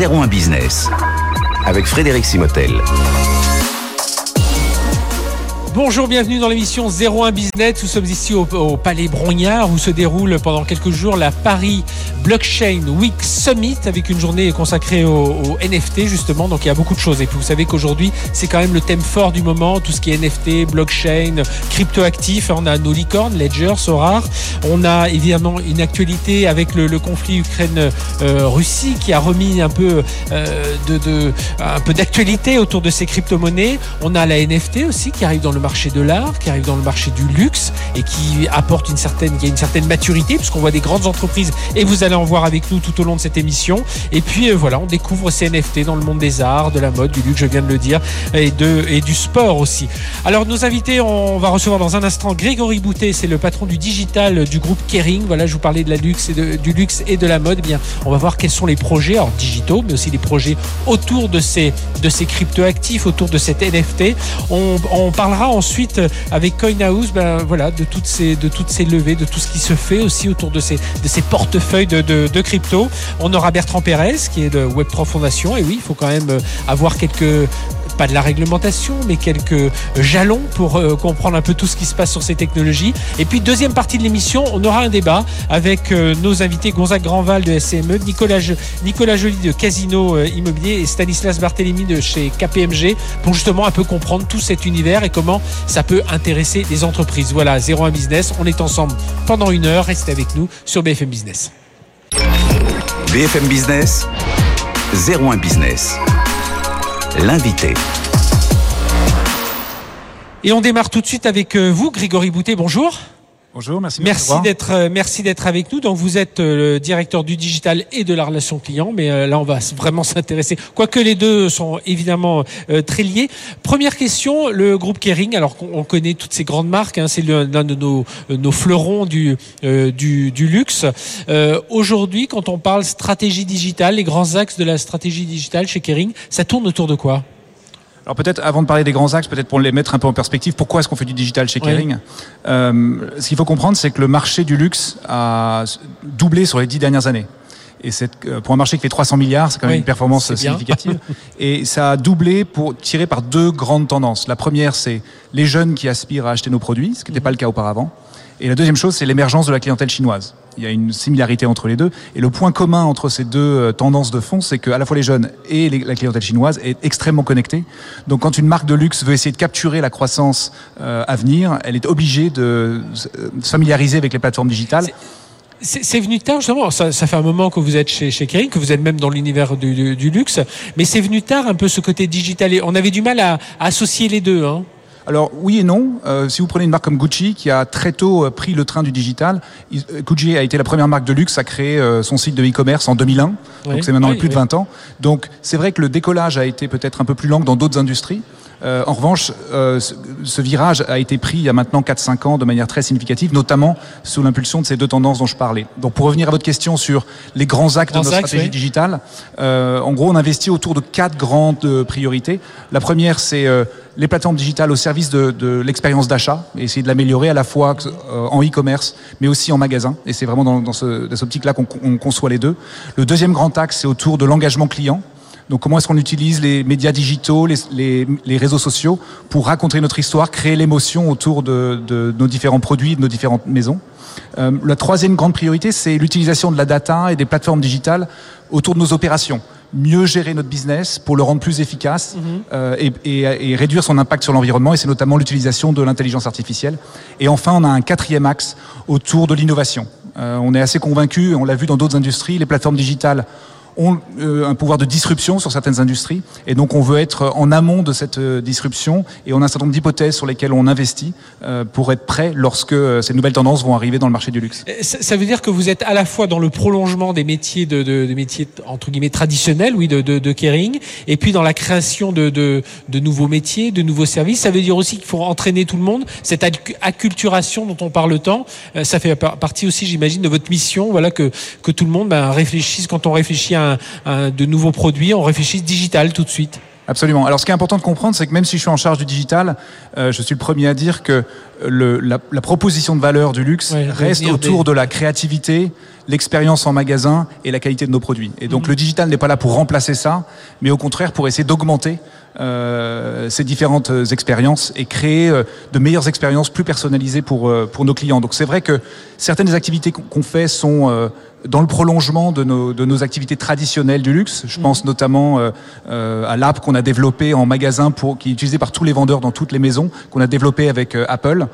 01 Business avec Frédéric Simotel. Bonjour, bienvenue dans l'émission 01 Business. Nous sommes ici au, Palais Brognard où se déroule pendant quelques jours la Paris Blockchain Week Summit avec une journée consacrée au, NFT justement. Donc il y a beaucoup de choses. Et puis vous savez qu'aujourd'hui c'est quand même le thème fort du moment, tout ce qui est NFT, blockchain, cryptoactifs. On a nos licornes, Ledger, Sorar. On a évidemment une actualité avec le, conflit Ukraine-Russie qui a remis un peu euh, de, d'actualité autour de ces crypto-monnaies. On a la NFT aussi qui arrive dans le marché de l'art, qui arrive dans le marché du luxe et qui apporte une certaine, une certaine maturité, puisqu'on voit des grandes entreprises et vous allez en voir avec nous tout au long de cette émission. Et puis euh, voilà, on découvre ces NFT dans le monde des arts, de la mode, du luxe, je viens de le dire, et, de, et du sport aussi. Alors nos invités, on va recevoir dans un instant Grégory Boutet, c'est le patron du digital du groupe Kering. Voilà, je vous parlais de la luxe et de, du luxe et de la mode. Eh bien, on va voir quels sont les projets, alors digitaux, mais aussi les projets autour de ces, de ces crypto-actifs, autour de cette NFT. On, on parlera ensuite avec CoinHouse ben, voilà, de, toutes ces, de toutes ces levées, de tout ce qui se fait aussi autour de ces, de ces portefeuilles de, de, crypto. On aura Bertrand Pérez qui est de Web3 Fondation et oui, il faut quand même euh, avoir quelques pas de la réglementation, mais quelques jalons pour euh, comprendre un peu tout ce qui se passe sur ces technologies. Et puis, deuxième partie de l'émission, on aura un débat avec nos invités Gonzague Grandval de SCME, Nicolas, Nicolas Joly de Casino Immobilier et Stanislas Barthélémy de chez KPMG pour justement un peu comprendre tout cet univers et comment ça peut intéresser les entreprises. Voilà, 01 Business, on est ensemble pendant une heure. Restez avec nous sur BFM Business. BFM Business, 01 Business. L'invité. Et on démarre tout de suite avec euh, vous, Grégory Boutet. Bonjour. Bonjour, merci. Merci d'être euh, merci d'être avec nous. Donc vous êtes euh, le directeur du digital et de la relation client, mais euh, là on va vraiment s'intéresser. Quoique les deux sont évidemment très liés. Première question, le groupe Kering. Alors qu'on connaît toutes ces grandes marques, hein, c'est l'un de nos, nos fleurons du du, du, luxe. Aujourd'hui, quand on parle stratégie digitale, les grands axes de la stratégie digitale chez Kering, ça tourne autour de quoi? Alors peut-être avant de parler des grands axes, peut-être pour les mettre un peu en perspective, pourquoi est-ce qu'on fait du digital chez Kering euh, Ce qu'il faut comprendre, c'est que le marché du luxe a doublé sur les dix dernières années. Et c'est euh, pour un marché qui fait 300 milliards, c'est quand même une performance significative. et ça a doublé pour tirer par deux grandes tendances. La première, c'est les jeunes qui aspirent à acheter nos produits, ce qui n'était pas le cas auparavant. Et la deuxième chose, c'est l'émergence de la clientèle chinoise. Il y a une similarité entre les deux. Et le point commun entre ces deux euh, tendances de fond, c'est qu'à la fois les jeunes et la clientèle chinoise est extrêmement connectée. Donc quand une marque de luxe veut essayer de capturer la croissance euh, à venir, elle est obligée de se familiariser avec les plateformes digitales. C'est venu tard, justement. Ça, fait un moment que vous êtes chez, chez Kering, que vous êtes même dans l'univers du, luxe. Mais c'est venu tard, un peu ce côté digital. on avait du mal à, à associer les deux. Hein. Alors oui et non. Euh, si vous prenez une marque comme Gucci qui a très tôt euh, pris le train du digital, euh, Gucci a été la première marque de luxe à créer son site de e-commerce en 2001. donc c'est maintenant plus de 20 ans. Donc c'est vrai que le décollage a été peut-être un peu plus lent que dans d'autres industries. Euh, en revanche, euh, ce, virage a été pris il y a maintenant 4-5 ans de manière très significative, notamment sous l'impulsion de ces deux tendances dont je parlais. Donc pour revenir à votre question sur les grands actes de notre stratégie digitale, euh, en gros on investit autour de quatre grandes priorités. La première c'est les plateformes digitales au service de, de l'expérience d'achat et essayer de l'améliorer à la fois en e-commerce mais aussi en magasin. Et c'est vraiment dans, dans, ce, dans cette optique-là qu'on conçoit les deux. Le deuxième grand axe c'est autour de l'engagement client. Donc comment est-ce qu'on utilise les médias digitaux, les, réseaux sociaux pour raconter notre histoire, créer l'émotion autour de, nos différents produits, de nos différentes maisons? Euh, la troisième grande priorité, c'est l'utilisation de la data et des plateformes digitales autour de nos opérations mieux gérer notre business pour le rendre plus efficace mhm. euh, et, réduire son impact sur l'environnement. Et c'est notamment l'utilisation de l'intelligence artificielle. Et enfin, on a un quatrième axe autour de l'innovation. Euh, on est assez convaincu, on l'a vu dans d'autres industries, les plateformes digitales ont euh, un pouvoir de disruption sur certaines industries. Et donc, on veut être en amont de cette euh, disruption et on a un certain nombre d'hypothèses sur lesquelles on investit euh, pour être prêt lorsque ces nouvelles tendances vont arriver dans le marché du luxe. Ça veut dire que vous êtes à la fois dans le prolongement des métiers de, de, de métiers entre guillemets traditionnels, oui, de, de, de Kering, et puis dans la création de, de, de nouveaux métiers, de nouveaux services. Ça veut dire aussi qu'il faut entraîner tout le monde. Cette acculturation dont on parle tant, ça fait partie aussi, j'imagine, de votre mission. Voilà que que tout le monde ben, réfléchisse quand on réfléchit à de nouveaux produits, on réfléchit digital tout de suite. Absolument. Alors, ce qui est important de comprendre, c'est que même si je suis en charge du digital, euh, je suis le premier à dire que le, la, proposition de valeur du luxe reste autour de la créativité, l'expérience en magasin et la qualité de nos produits. Et donc mhm. le digital n'est pas là pour remplacer ça, mais au contraire pour essayer d'augmenter euh, ces différentes expériences et créer euh, de meilleures expériences plus personnalisées pour, euh, pour nos clients. Donc c'est vrai que certaines des activités qu'on fait sont dans le prolongement de nos, de nos activités traditionnelles du luxe. Je pense notamment euh, euh, à l'app qu'on a développé en magasin pour, qui est utilisé par tous les vendeurs dans toutes les maisons, qu'on a développé avec euh, Apple,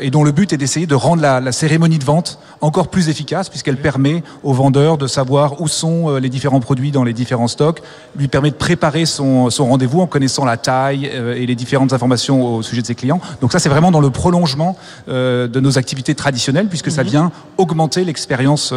et dont le but est d'essayer de rendre la, la, cérémonie de vente encore plus efficace, puisqu'elle permet aux vendeurs de savoir où sont les différents produits dans les différents stocks, lui permet de préparer son, son rendez-vous en connaissant la taille et les différentes informations au sujet de ses clients. Donc ça, c'est vraiment dans le prolongement de nos activités traditionnelles, puisque ça mhm. vient augmenter l'expérience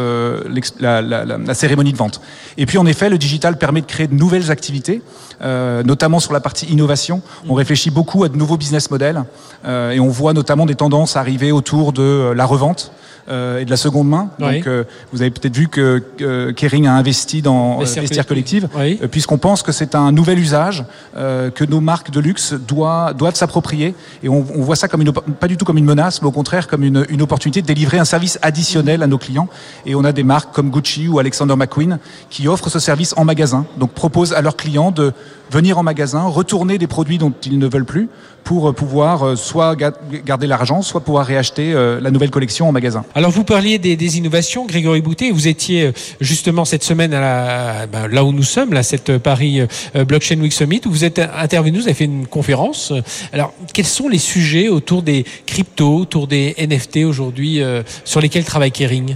la, la, la, cérémonie de vente. Et puis en effet, le digital permet de créer de nouvelles activités, euh, notamment sur la partie innovation. On réfléchit beaucoup à de nouveaux business models euh, et on voit notamment des tendances arriver autour de euh, la revente. Euh, et de la seconde main. Donc, euh, vous avez peut-être vu que Kering a investi dans Vestiaire Collective, puisqu'on pense que c'est un nouvel usage que nos marques de luxe doivent, doivent s'approprier. Et on, on, voit ça comme une, pas du tout comme une menace, mais au contraire comme une, une opportunité de délivrer un service additionnel à nos clients. Et on a des marques comme Gucci ou Alexander McQueen qui offrent ce service en magasin, donc proposent à leurs clients de venir en magasin, retourner des produits dont ils ne veulent plus pour euh, pouvoir euh, soit garder l'argent, soit pouvoir réacheter euh, la nouvelle collection en magasin. Alors vous parliez des, des innovations, Grégory Boutet, vous étiez justement cette semaine à la, ben, là où nous sommes, là, cette Paris Blockchain Week Summit, où vous êtes intervenu, vous avez fait une conférence. Alors quels sont les sujets autour des cryptos, autour des NFT aujourd'hui sur lesquels travaille Kering?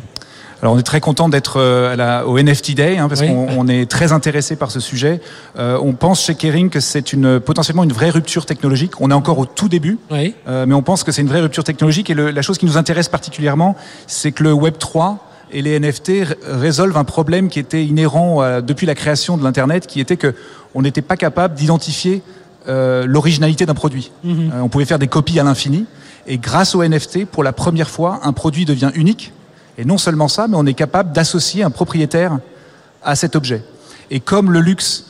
Alors on est très content d'être euh, au NFT Day hein, parce qu'on est très intéressé par ce sujet. Euh, on pense chez Kering que c'est une potentiellement une vraie rupture technologique. On est encore au tout début, euh, mais on pense que c'est une vraie rupture technologique. Et le, la chose qui nous intéresse particulièrement, c'est que le Web 3 et les NFT résolvent un problème qui était inhérent euh, depuis la création de l'internet, qui était que on n'était pas capable d'identifier euh, l'originalité d'un produit. Mhm. on pouvait faire des copies à l'infini. Et grâce au NFT, pour la première fois, un produit devient unique et non seulement ça, mais on est capable d'associer un propriétaire à cet objet. Et comme le luxe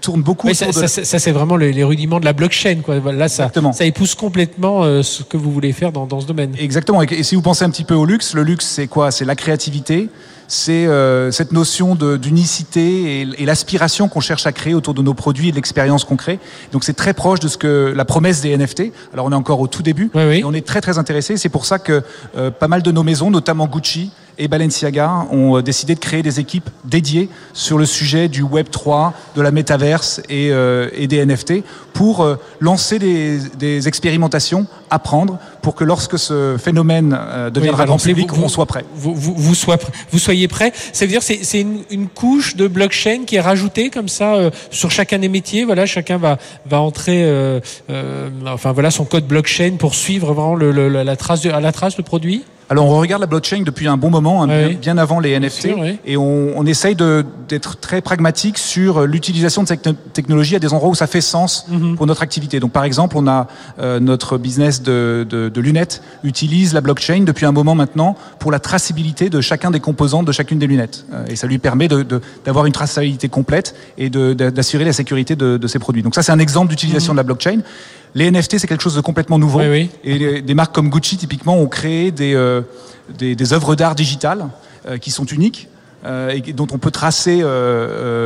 tourne beaucoup ça, de... ça, c'est vraiment les, rudiments de la blockchain. Quoi. Là, ça, ça épouse complètement euh, ce que vous voulez faire dans, dans ce domaine. Exactement. Et, si vous pensez un petit peu au luxe, le luxe, c'est quoi? C'est la créativité, c'est euh, cette notion d'unicité et, et l'aspiration qu'on cherche à créer autour de nos produits et de l'expérience qu'on crée. Donc c'est très proche de ce que la promesse des NFT. Alors on est encore au tout début, et on est très très intéressé. C'est pour ça que euh, pas mal de nos maisons, notamment Gucci, et Balenciaga ont euh, décidé de créer des équipes dédiées sur le sujet du Web 3, de la métaverse et, euh, et des NFT pour euh, lancer des, des, expérimentations, apprendre pour que lorsque ce phénomène deviendra grand public, on soit prêt. Vous, vous, vous, vous soyez prêt. Ça veut dire c'est c'est une, une, couche de blockchain qui est rajoutée comme ça sur chacun des métiers. Voilà, chacun va va entrer, enfin voilà son code blockchain pour suivre vraiment le, la trace de, à la trace le produit. Alors on regarde la blockchain depuis un bon moment, hein, bien, avant les NFT, et on, on essaye d'être très pragmatique sur l'utilisation de cette technologie à des endroits où ça fait sens mhm. pour notre activité. Donc par exemple, on a euh, notre business de, de, de, lunettes utilise la blockchain depuis un moment maintenant pour la traçabilité de chacun des composants de chacune des lunettes, euh, et ça lui permet d'avoir une traçabilité complète et d'assurer la sécurité de, de, ses produits. Donc ça c'est un exemple d'utilisation mhm. de la blockchain. Les NFT, c'est quelque chose de complètement nouveau. Et des marques comme Gucci, typiquement, ont créé des, euh, des, des œuvres d'art digitales euh, qui sont uniques et dont on peut tracer euh,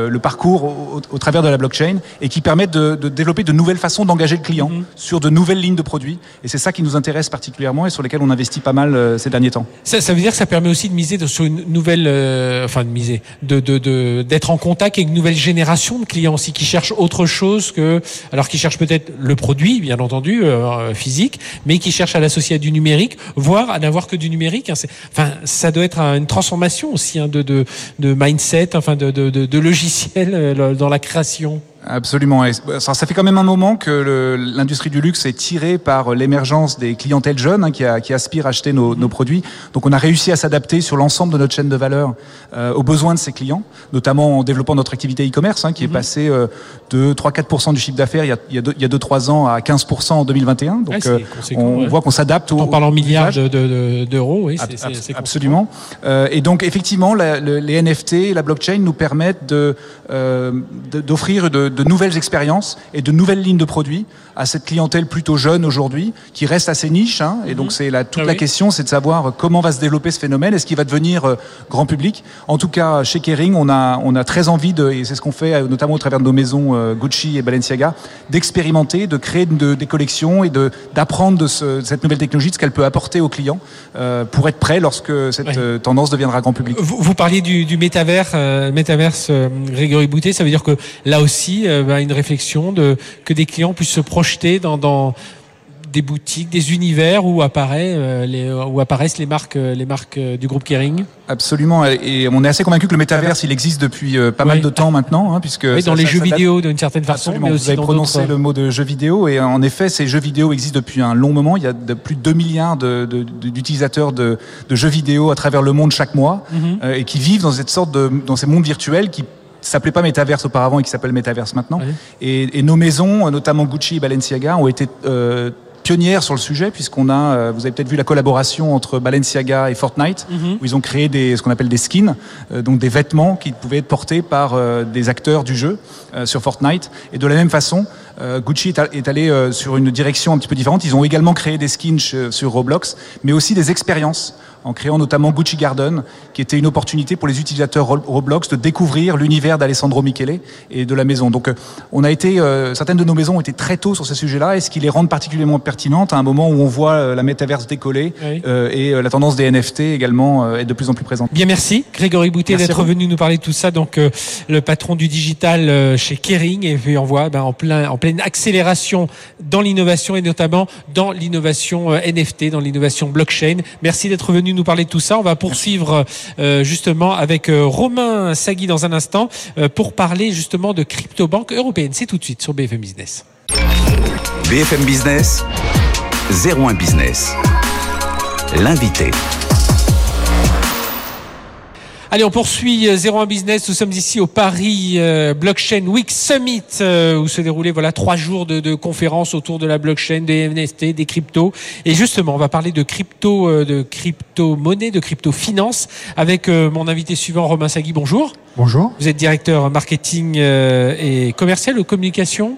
euh, le parcours au, au, travers de la blockchain et qui permettent de, de développer de nouvelles façons d'engager le client mm -hmm. sur de nouvelles lignes de produits. Et c'est ça qui nous intéresse particulièrement et sur lesquels on investit pas mal euh, ces derniers temps. Ça, ça, veut dire que ça permet aussi de miser sur une nouvelle, euh, enfin de miser, de d'être de, en contact avec une nouvelle génération de clients aussi qui cherchent autre chose que, alors qui cherchent peut-être le produit, bien entendu, euh, physique, mais qui cherchent à l'associer à du numérique, voire à n'avoir que du numérique. Hein. Enfin, ça doit être une transformation aussi hein, de, de de mindset, enfin de, de, de, logiciel euh, dans la création? Absolument. ça, ça, fait quand même un moment que l'industrie du luxe est tirée par l'émergence des clientèles jeunes hein, qui, a, qui, aspirent à acheter nos, nos, produits. Donc on a réussi à s'adapter sur l'ensemble de notre chaîne de valeur euh, aux besoins de ces clients, notamment en développant notre activité e-commerce hein, qui est mhm. passée euh, de 3-4% du chiffre d'affaires il y a 2-3 ans à 15% en 2021. Donc euh, on voit qu'on s'adapte. On parle en milliards d'euros, oui, c'est Absolument. Et donc effectivement, la, le, les NFT et la blockchain nous permettent d'offrir de, de nouvelles expériences et de nouvelles lignes de produits à cette clientèle plutôt jeune aujourd'hui, qui reste assez niche. Hein, et donc mhm. c'est la, toute ah la question, c'est de savoir comment va se développer ce phénomène. Est-ce qu'il va devenir euh, grand public? En tout cas, chez Kering, on a, on a très envie de, et c'est ce qu'on fait euh, notamment au travers de nos maisons euh, Gucci et Balenciaga, d'expérimenter, de créer de, des collections et de d'apprendre de, ce, cette nouvelle technologie, de ce qu'elle peut apporter aux clients pour être prêt lorsque cette tendance deviendra grand public. Vous, vous parliez du, du métavers, métaverse Grégory Boutet, ça veut dire que là aussi, bah, une réflexion de que des clients puissent se projeter dans, des boutiques, des univers où, apparaît, euh, les, où apparaissent les marques, euh, les marques euh, du groupe Kering Absolument, et on est assez convaincu que le métaverse, il existe depuis pas mal de temps maintenant, hein, puisque oui, dans les jeux vidéo d'une certaine façon. Mais aussi Vous avez prononcé le mot de jeux vidéo, et en effet, ces jeux vidéo existent depuis un long moment. Il y a de plus de 2 milliards d'utilisateurs de, jeux vidéo à travers le monde chaque mois, mhm. et qui vivent dans cette sorte de, dans ces mondes virtuels qui s'appelait pas Metaverse auparavant et qui s'appelle Metaverse maintenant. Et, nos maisons, notamment Gucci et Balenciaga, ont été euh, pionnières sur le sujet puisqu'on a, euh, vous avez peut-être vu la collaboration entre Balenciaga et Fortnite mhm. où ils ont créé des, ce qu'on appelle des skins, euh, donc des vêtements qui pouvaient être portés par des acteurs du jeu sur Fortnite. Et de la même façon, Gucci est allé sur une direction un petit peu différente. Ils ont également créé des skins sur Roblox, mais aussi des expériences en créant notamment Gucci Garden, qui était une opportunité pour les utilisateurs Roblox de découvrir l'univers d'Alessandro Michele et de la maison. Donc, euh, on a été, euh, certaines de nos maisons ont été très tôt sur ce sujet-là, et ce qui les rend particulièrement pertinentes à un moment où on voit euh, la métaverse décoller et la tendance des NFT également est de plus en plus présente. Bien, merci Grégory Boutet d'être venu nous parler de tout ça. Donc, le patron du digital chez Kering et puis on voit ben, en, plein, en pleine accélération dans l'innovation et notamment dans l'innovation NFT, dans l'innovation blockchain. Merci d'être venu nous parler de tout ça. On va poursuivre euh, justement avec euh, Romain Sagui dans un instant euh, pour parler justement de crypto-banque européenne. C'est tout de suite sur BFM Business. BFM Business, 01 Business. L'invité. Allez, on poursuit 01 Business. Nous sommes ici au Paris Blockchain Week Summit où se déroulaient voilà trois jours de, de, conférences autour de la blockchain, des NFT, des cryptos. Et justement, on va parler de crypto, de crypto crypto-monnaie, de crypto-finance, avec euh, mon invité suivant, Romain Sagui. Bonjour. Bonjour. Vous êtes directeur marketing euh, et commercial ou communication?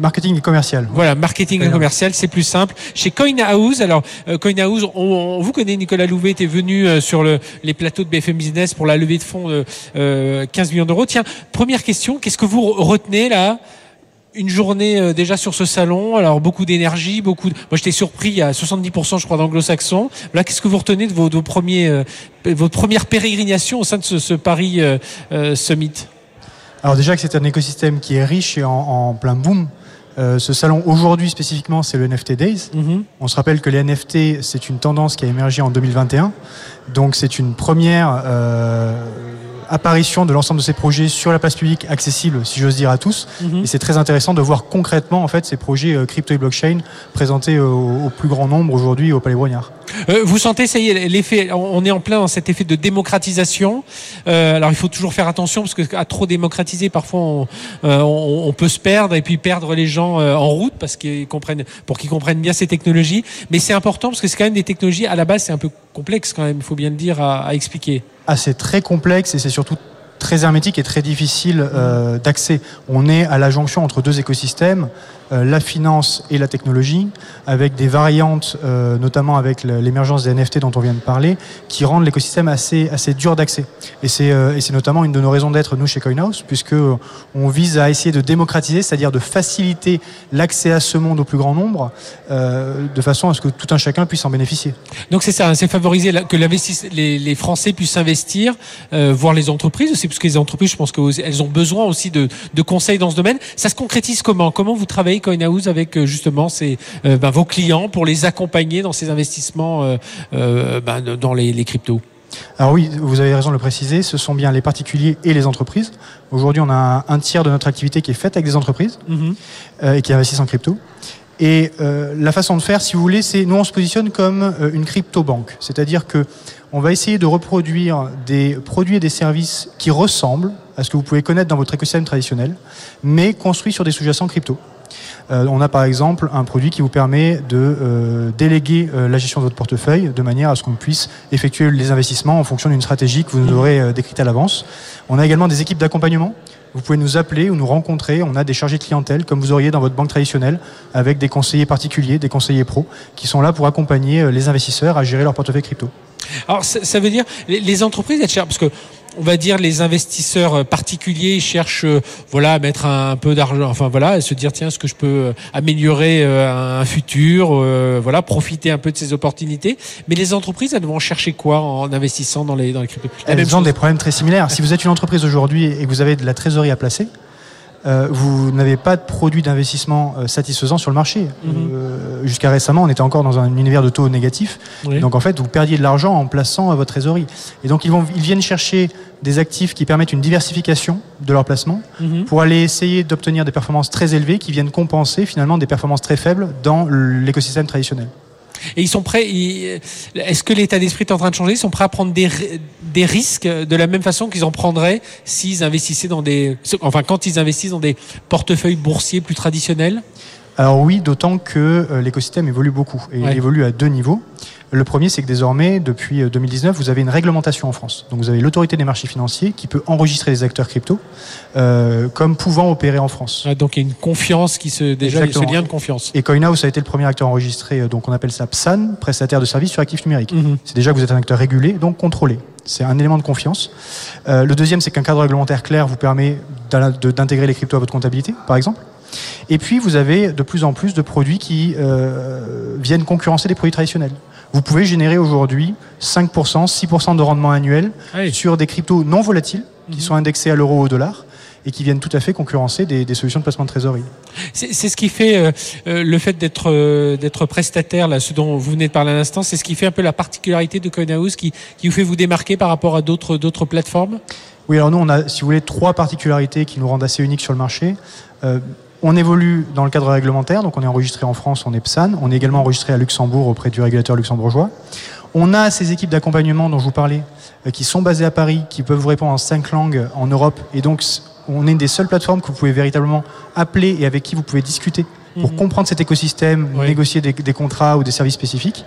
Marketing et commercial. Voilà, marketing et commercial, c'est plus simple. Chez CoinHouse, alors euh, CoinHouse, on, vous connaît, Nicolas Louvet était venu sur le, les plateaux de BFM Business pour la levée de fonds de 15 millions d'euros. Tiens, première question, qu'est-ce que vous retenez là une journée euh, déjà sur ce salon? Alors beaucoup d'énergie, beaucoup. Moi j'étais surpris, il y a 70% je crois d'anglo-saxons. Là, qu'est-ce que vous retenez de vos, premiers, euh, votre première pérégrination au sein de ce, Paris euh, Summit? Alors déjà que c'est un écosystème qui est riche et en, plein boom. Ce salon aujourd'hui spécifiquement, c'est le NFT Days. Mm-hmm. On se rappelle que les NFT, c'est une tendance qui a émergé en 2021. Donc c'est une première apparition de l'ensemble de ces projets sur la place publique, accessible, si j'ose dire, à tous. Mhm. Et c'est très intéressant de voir concrètement en fait ces projets euh, crypto et blockchain présentés au, plus grand nombre aujourd'hui au Palais Brognard. Euh, vous sentez, ça y est, l'effet, on est en plein dans cet effet de démocratisation. Euh, alors il faut toujours faire attention parce que à trop démocratiser, parfois on, on, peut se perdre et puis perdre les gens en route parce qu'ils comprennent, pour qu'ils comprennent bien ces technologies. Mais c'est important parce que c'est quand même des technologies à la base, c'est un peu complexe quand même, il faut bien le dire, à, à expliquer. C'est très complexe et c'est surtout très hermétique et très difficile euh, d'accès. On est à la jonction entre deux écosystèmes, euh, la finance et la technologie, avec des variantes, euh, notamment avec l'émergence des NFT dont on vient de parler, qui rendent l'écosystème assez, assez dur d'accès. Et c'est notamment une de nos raisons d'être, nous, chez CoinHouse, puisque on vise à essayer de démocratiser, c'est-à-dire de faciliter l'accès à ce monde au plus grand nombre, de façon à ce que tout un chacun puisse en bénéficier. Donc c'est ça, hein, c'est favoriser que les, les Français puissent investir, voir les entreprises aussi, parce que les entreprises, je pense qu'elles ont besoin aussi de, conseils dans ce domaine. Ça se concrétise comment? Comment vous travaillez CoinHouse avec euh, justement ces, euh, ben, vos clients pour les accompagner dans ces investissements euh, ben, dans les, cryptos? Alors oui, vous avez raison de le préciser, ce sont bien les particuliers et les entreprises. Aujourd'hui, on a un tiers de notre activité qui est faite avec des entreprises mm-hmm. et qui investissent en crypto. Et la façon de faire, si vous voulez, c'est nous on se positionne comme une crypto banque, c'est-à-dire que on va essayer de reproduire des produits et des services qui ressemblent à ce que vous pouvez connaître dans votre écosystème traditionnel, mais construits sur des sous-jacents crypto. Euh, on a par exemple un produit qui vous permet de euh, déléguer euh, la gestion de votre portefeuille de manière à ce qu'on puisse effectuer les investissements en fonction d'une stratégie que vous nous aurez décrite à l'avance. On a également des équipes d'accompagnement vous pouvez nous appeler ou nous rencontrer. On a des chargés de clientèle, comme vous auriez dans votre banque traditionnelle, avec des conseillers particuliers, des conseillers pros, qui sont là pour accompagner les investisseurs à gérer leur portefeuille crypto. Alors, ça, veut dire, les, entreprises, elles cherchent, parce que on va dire les investisseurs euh, particuliers cherchent euh, voilà à mettre un, peu d'argent enfin voilà à se dire tiens est-ce que je peux euh, améliorer un futur voilà profiter un peu de ces opportunités. Mais les entreprises elles vont chercher quoi en investissant dans les dans les cryptos? Elles ont des problèmes très similaires. Si vous êtes une entreprise aujourd'hui et que vous avez de la trésorerie à placer euh, vous n'avez pas de produit d'investissement euh, satisfaisant sur le marché. Mhm. Euh, jusqu'à récemment, on était encore dans un univers de taux négatifs. Donc en fait, vous perdiez de l'argent en plaçant votre trésorerie. Et donc ils, vont, ils viennent chercher des actifs qui permettent une diversification de leur placement mhm. pour aller essayer d'obtenir des performances très élevées qui viennent compenser finalement des performances très faibles dans l'écosystème traditionnel. Et ils sont prêts. Est-ce que l'état d'esprit est en train de changer? Ils sont prêts à prendre des, des risques de la même façon qu'ils en prendraient s'ils investissaient dans des. Enfin, quand ils investissent dans des portefeuilles boursiers plus traditionnels? Alors oui, d'autant que euh, l'écosystème évolue beaucoup et il évolue à deux niveaux. Le premier, c'est que désormais, depuis 2019, euh, vous avez une réglementation en France. Donc vous avez l'autorité des marchés financiers qui peut enregistrer les acteurs crypto euh, comme pouvant opérer en France. donc il y a une confiance qui se déjà ce lien de confiance. Et CoinHouse a été le premier acteur enregistré, euh, donc on appelle ça PSAN, prestataire de services sur actifs numériques. Mhm. C'est déjà que vous êtes un acteur régulé, donc contrôlé. C'est un élément de confiance. Euh, le deuxième, c'est qu'un cadre réglementaire clair vous permet d'intégrer les cryptos à votre comptabilité, par exemple. Et puis, vous avez de plus en plus de produits qui euh, viennent concurrencer des produits traditionnels vous pouvez générer aujourd'hui 5%, 6% de rendement annuel sur des cryptos non volatiles qui mhm. sont indexés à l'euro ou au dollar et qui viennent tout à fait concurrencer des, solutions de placement de trésorerie. C'est ce qui fait euh, euh, le fait d'être euh, d'être prestataire, là, ce dont vous venez de parler à l'instant, c'est ce qui fait un peu la particularité de CoinHouse qui, qui vous fait vous démarquer par rapport à d'autres d'autres plateformes? Oui, alors nous, on a, si vous voulez, trois particularités qui nous rendent assez uniques sur le marché. On évolue dans le cadre réglementaire, donc on est enregistré en France, on est PSAN, on est également enregistré à Luxembourg auprès du régulateur luxembourgeois. On a ces équipes d'accompagnement dont je vous parlais, euh, qui sont basées à Paris, qui peuvent vous répondre en cinq langues en Europe, et donc on est une des seules plateformes que vous pouvez véritablement appeler et avec qui vous pouvez discuter pour mhm. comprendre cet écosystème, négocier des, contrats ou des services spécifiques.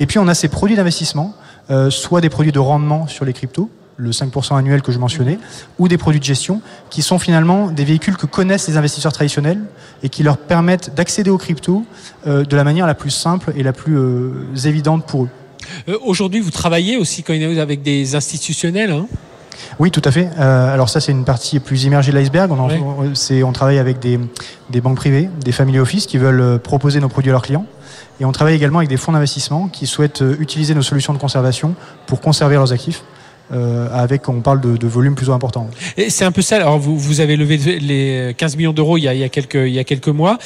Et puis on a ces produits d'investissement, euh, soit des produits de rendement sur les cryptos, le 5% annuel que je mentionnais, ou des produits de gestion, qui sont finalement des véhicules que connaissent les investisseurs traditionnels et qui leur permettent d'accéder aux cryptos euh, de la manière la plus simple et la plus euh, évidente pour eux. Euh, aujourd'hui, vous travaillez aussi avec des institutionnels hein? Oui, tout à fait. alors ça, c'est une partie plus immergée de l'iceberg. On, on, travaille avec des, des, banques privées, des family office qui veulent proposer nos produits à leurs clients. Et on travaille également avec des fonds d'investissement qui souhaitent utiliser nos solutions de conservation pour conserver leurs actifs. Euh, avec on parle de, de volumes plus importants. C'est un peu ça. Alors vous, vous avez levé les 15 millions d'euros il, il y a quelques il y a quelques mois.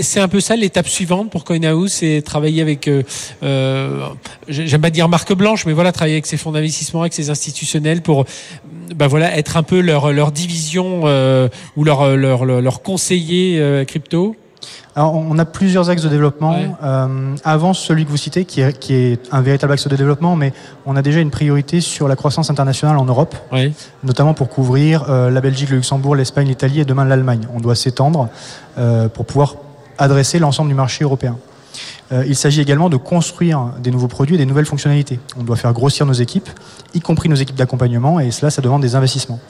C'est un peu ça l'étape suivante pour CoinHouse, c'est travailler avec euh, euh, j'aime pas dire marque blanche, mais voilà travailler avec ces fonds d'investissement, avec ces institutionnels pour ben voilà être un peu leur leur division euh, ou leur leur leur, leur conseiller euh, crypto. Alors, on a plusieurs axes de développement. Euh, avant celui que vous citez, qui est, qui est, un véritable axe de développement, mais on a déjà une priorité sur la croissance internationale en Europe, notamment pour couvrir euh, la Belgique, le Luxembourg, l'Espagne, l'Italie et demain l'Allemagne. On doit s'étendre euh, pour pouvoir adresser l'ensemble du marché européen. Il s'agit également de construire des nouveaux produits et des nouvelles fonctionnalités. On doit faire grossir nos équipes, y compris nos équipes d'accompagnement, et cela, ça demande des investissements.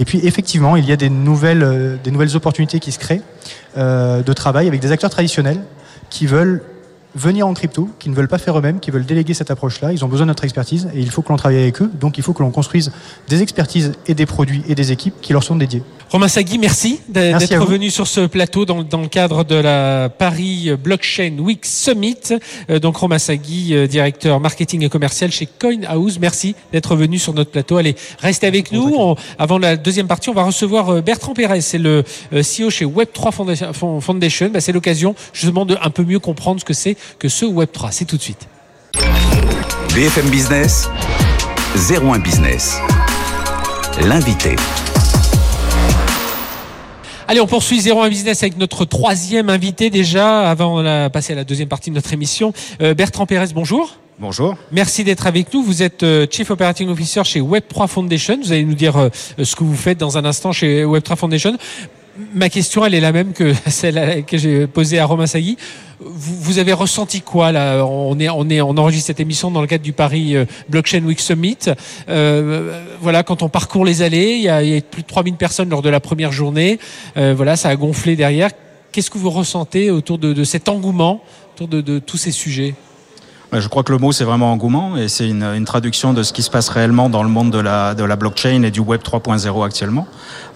Et puis, effectivement, il y a des nouvelles, des nouvelles opportunités qui se créent de travail avec des acteurs traditionnels qui veulent venir en crypto, qui ne veulent pas faire eux-mêmes, qui veulent déléguer cette approche-là. Ils ont besoin de notre expertise et il faut que l'on travaille avec eux. Donc il faut que l'on construise des expertises et des produits et des équipes qui leur sont dédiés. Romain Sagui, merci d'être revenu sur ce plateau dans, dans, le cadre de la Paris Blockchain Week Summit. Euh, donc Romain Sagui, euh, directeur marketing et commercial chez CoinHouse. Merci d'être venu sur notre plateau. Allez, restez avec nous. avant la deuxième partie, on va recevoir euh, Bertrand Pérez, c'est le CEO chez Web3 Foundation. Bah, c'est l'occasion justement de un peu mieux comprendre ce que c'est que ce Web3. C'est tout de suite. BFM Business, 01 Business. L'invité. Allez, on poursuit 01 Business avec notre troisième invité déjà, avant de passer à la deuxième partie de notre émission. Euh, Bertrand Pérez, bonjour. Bonjour. Merci d'être avec nous. Vous êtes euh, Chief Operating Officer chez Web3 Foundation. Vous allez nous dire euh, ce que vous faites dans un instant chez Web3 Foundation ma question, elle est la même que celle que j'ai posée à Romain Sagui. Vous, avez ressenti quoi là on, enregistre cette émission dans le cadre du Paris euh, Blockchain Week Summit. Euh, voilà, quand on parcourt les allées, il y, a, il y, plus de 3000 personnes lors de la première journée. Euh, voilà, ça a gonflé derrière. Qu'est-ce que vous ressentez autour de, cet engouement, autour de tous ces sujets? Je crois que le mot c'est vraiment engouement et c'est une, traduction de ce qui se passe réellement dans le monde de la, blockchain et du web 3.0 actuellement,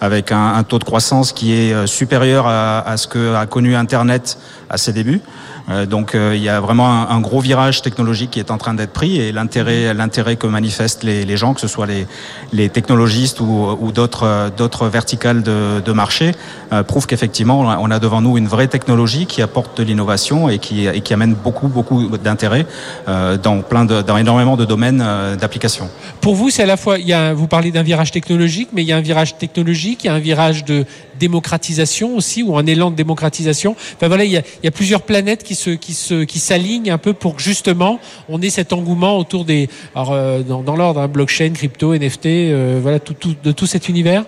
avec un, un, taux de croissance qui est euh, supérieur à, à ce que a connu Internet à ses débuts. Euh, donc euh, il y a vraiment un, gros virage technologique qui est en train d'être pris et l'intérêt l'intérêt que manifestent les, les, gens, que ce soit les, les technologistes ou, ou d'autres d'autres verticales de, de marché, euh, prouve qu'effectivement on a devant nous une vraie technologie qui apporte de l'innovation et qui, et qui amène beaucoup beaucoup d'intérêt dans plein de, dans énormément de domaines d'application. Pour vous, c'est à la fois il y a, vous parlez d'un virage technologique, mais il y a un virage technologique, il y a un virage de démocratisation aussi ou un élan de démocratisation. Enfin voilà, il y a, il y a plusieurs planètes qui se qui se qui s'alignent un peu pour que justement on ait cet engouement autour des alors euh, dans, l'ordre hein, blockchain, crypto, NFT, euh, voilà tout de tout cet univers.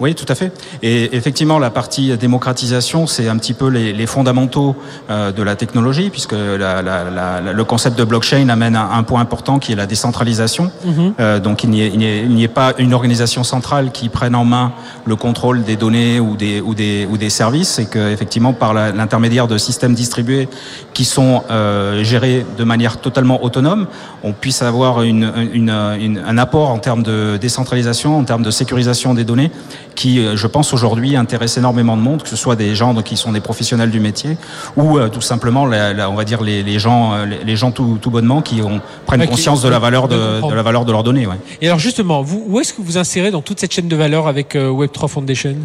Oui, tout à fait. Et effectivement, la partie démocratisation, c'est un petit peu les, les fondamentaux euh, de la technologie, puisque la, la, la, le concept de blockchain amène un, un, point important qui est la décentralisation. Mm -hmm. euh, donc, il n'y ait, pas une organisation centrale qui prenne en main le contrôle des données ou des, ou des, ou des services, et que effectivement, par l'intermédiaire de systèmes distribués qui sont euh, gérés de manière totalement autonome, on puisse avoir une, une, une, un apport en termes de décentralisation, en termes de sécurisation des données qui, euh, je pense, aujourd'hui intéresse énormément de monde, que ce soit des gens qui sont des professionnels du métier ou euh, tout simplement, la, la, on va dire, les, les gens, euh, les, les, gens tout, tout, bonnement qui ont, prennent ouais, conscience de la valeur de, de, la valeur de leurs données. Ouais. Et alors justement, vous, où est-ce que vous insérez dans toute cette chaîne de valeur avec euh, Web3 Foundation?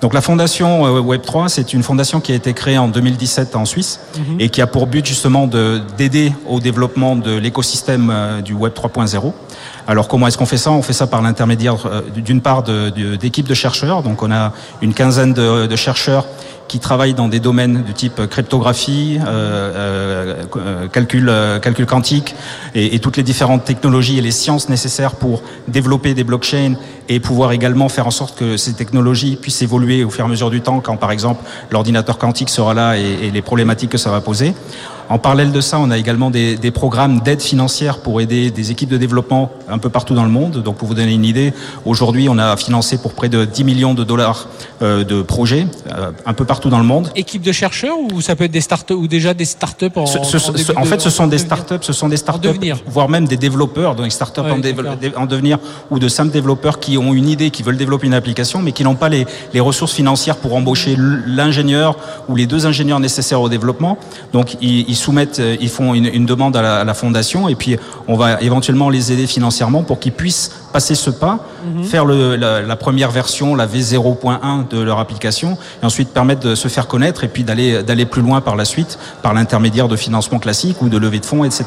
Donc la fondation Web3, c'est une fondation qui a été créée en 2017 en Suisse -hmm. et qui a pour but justement d'aider au développement de l'écosystème du Web 3.0. Alors comment est-ce qu'on fait ça? On fait ça par l'intermédiaire d'une part d'équipes de, chercheurs. Donc on a une quinzaine de, chercheurs qui travaillent dans des domaines du type cryptographie, euh, euh, calcul, euh, calcul quantique et, et, toutes les différentes technologies et les sciences nécessaires pour développer des blockchains et pouvoir également faire en sorte que ces technologies puissent évoluer au fur et à mesure du temps quand par exemple l'ordinateur quantique sera là et, et les problématiques que ça va poser. En parallèle de ça, on a également des, des programmes d'aide financière pour aider des équipes de développement un peu partout dans le monde. Donc, pour vous donner une idée, aujourd'hui, on a financé pour près de 10 millions de dollars euh, de projets euh, un peu partout dans le monde. Équipe de chercheurs ou ça peut être des startups ou déjà des startups en, ce, ce, en, ce, en fait, ce sont des startups, ce sont des startups, voire même des développeurs, donc des startups ouais, en, en, devenir ou de simples développeurs qui ont une idée, qui veulent développer une application, mais qui n'ont pas les, les ressources financières pour embaucher l'ingénieur ou les deux ingénieurs nécessaires au développement. Donc, ils, ils soumettent, euh, ils font une, demande à la, fondation et puis on va éventuellement les aider financièrement pour qu'ils puissent passer ce pas, mm -hmm. faire le, la, la, première version, la V0.1 de leur application et ensuite permettre de se faire connaître et puis d'aller d'aller plus loin par la suite par l'intermédiaire de financement classique ou de levée de fonds, etc.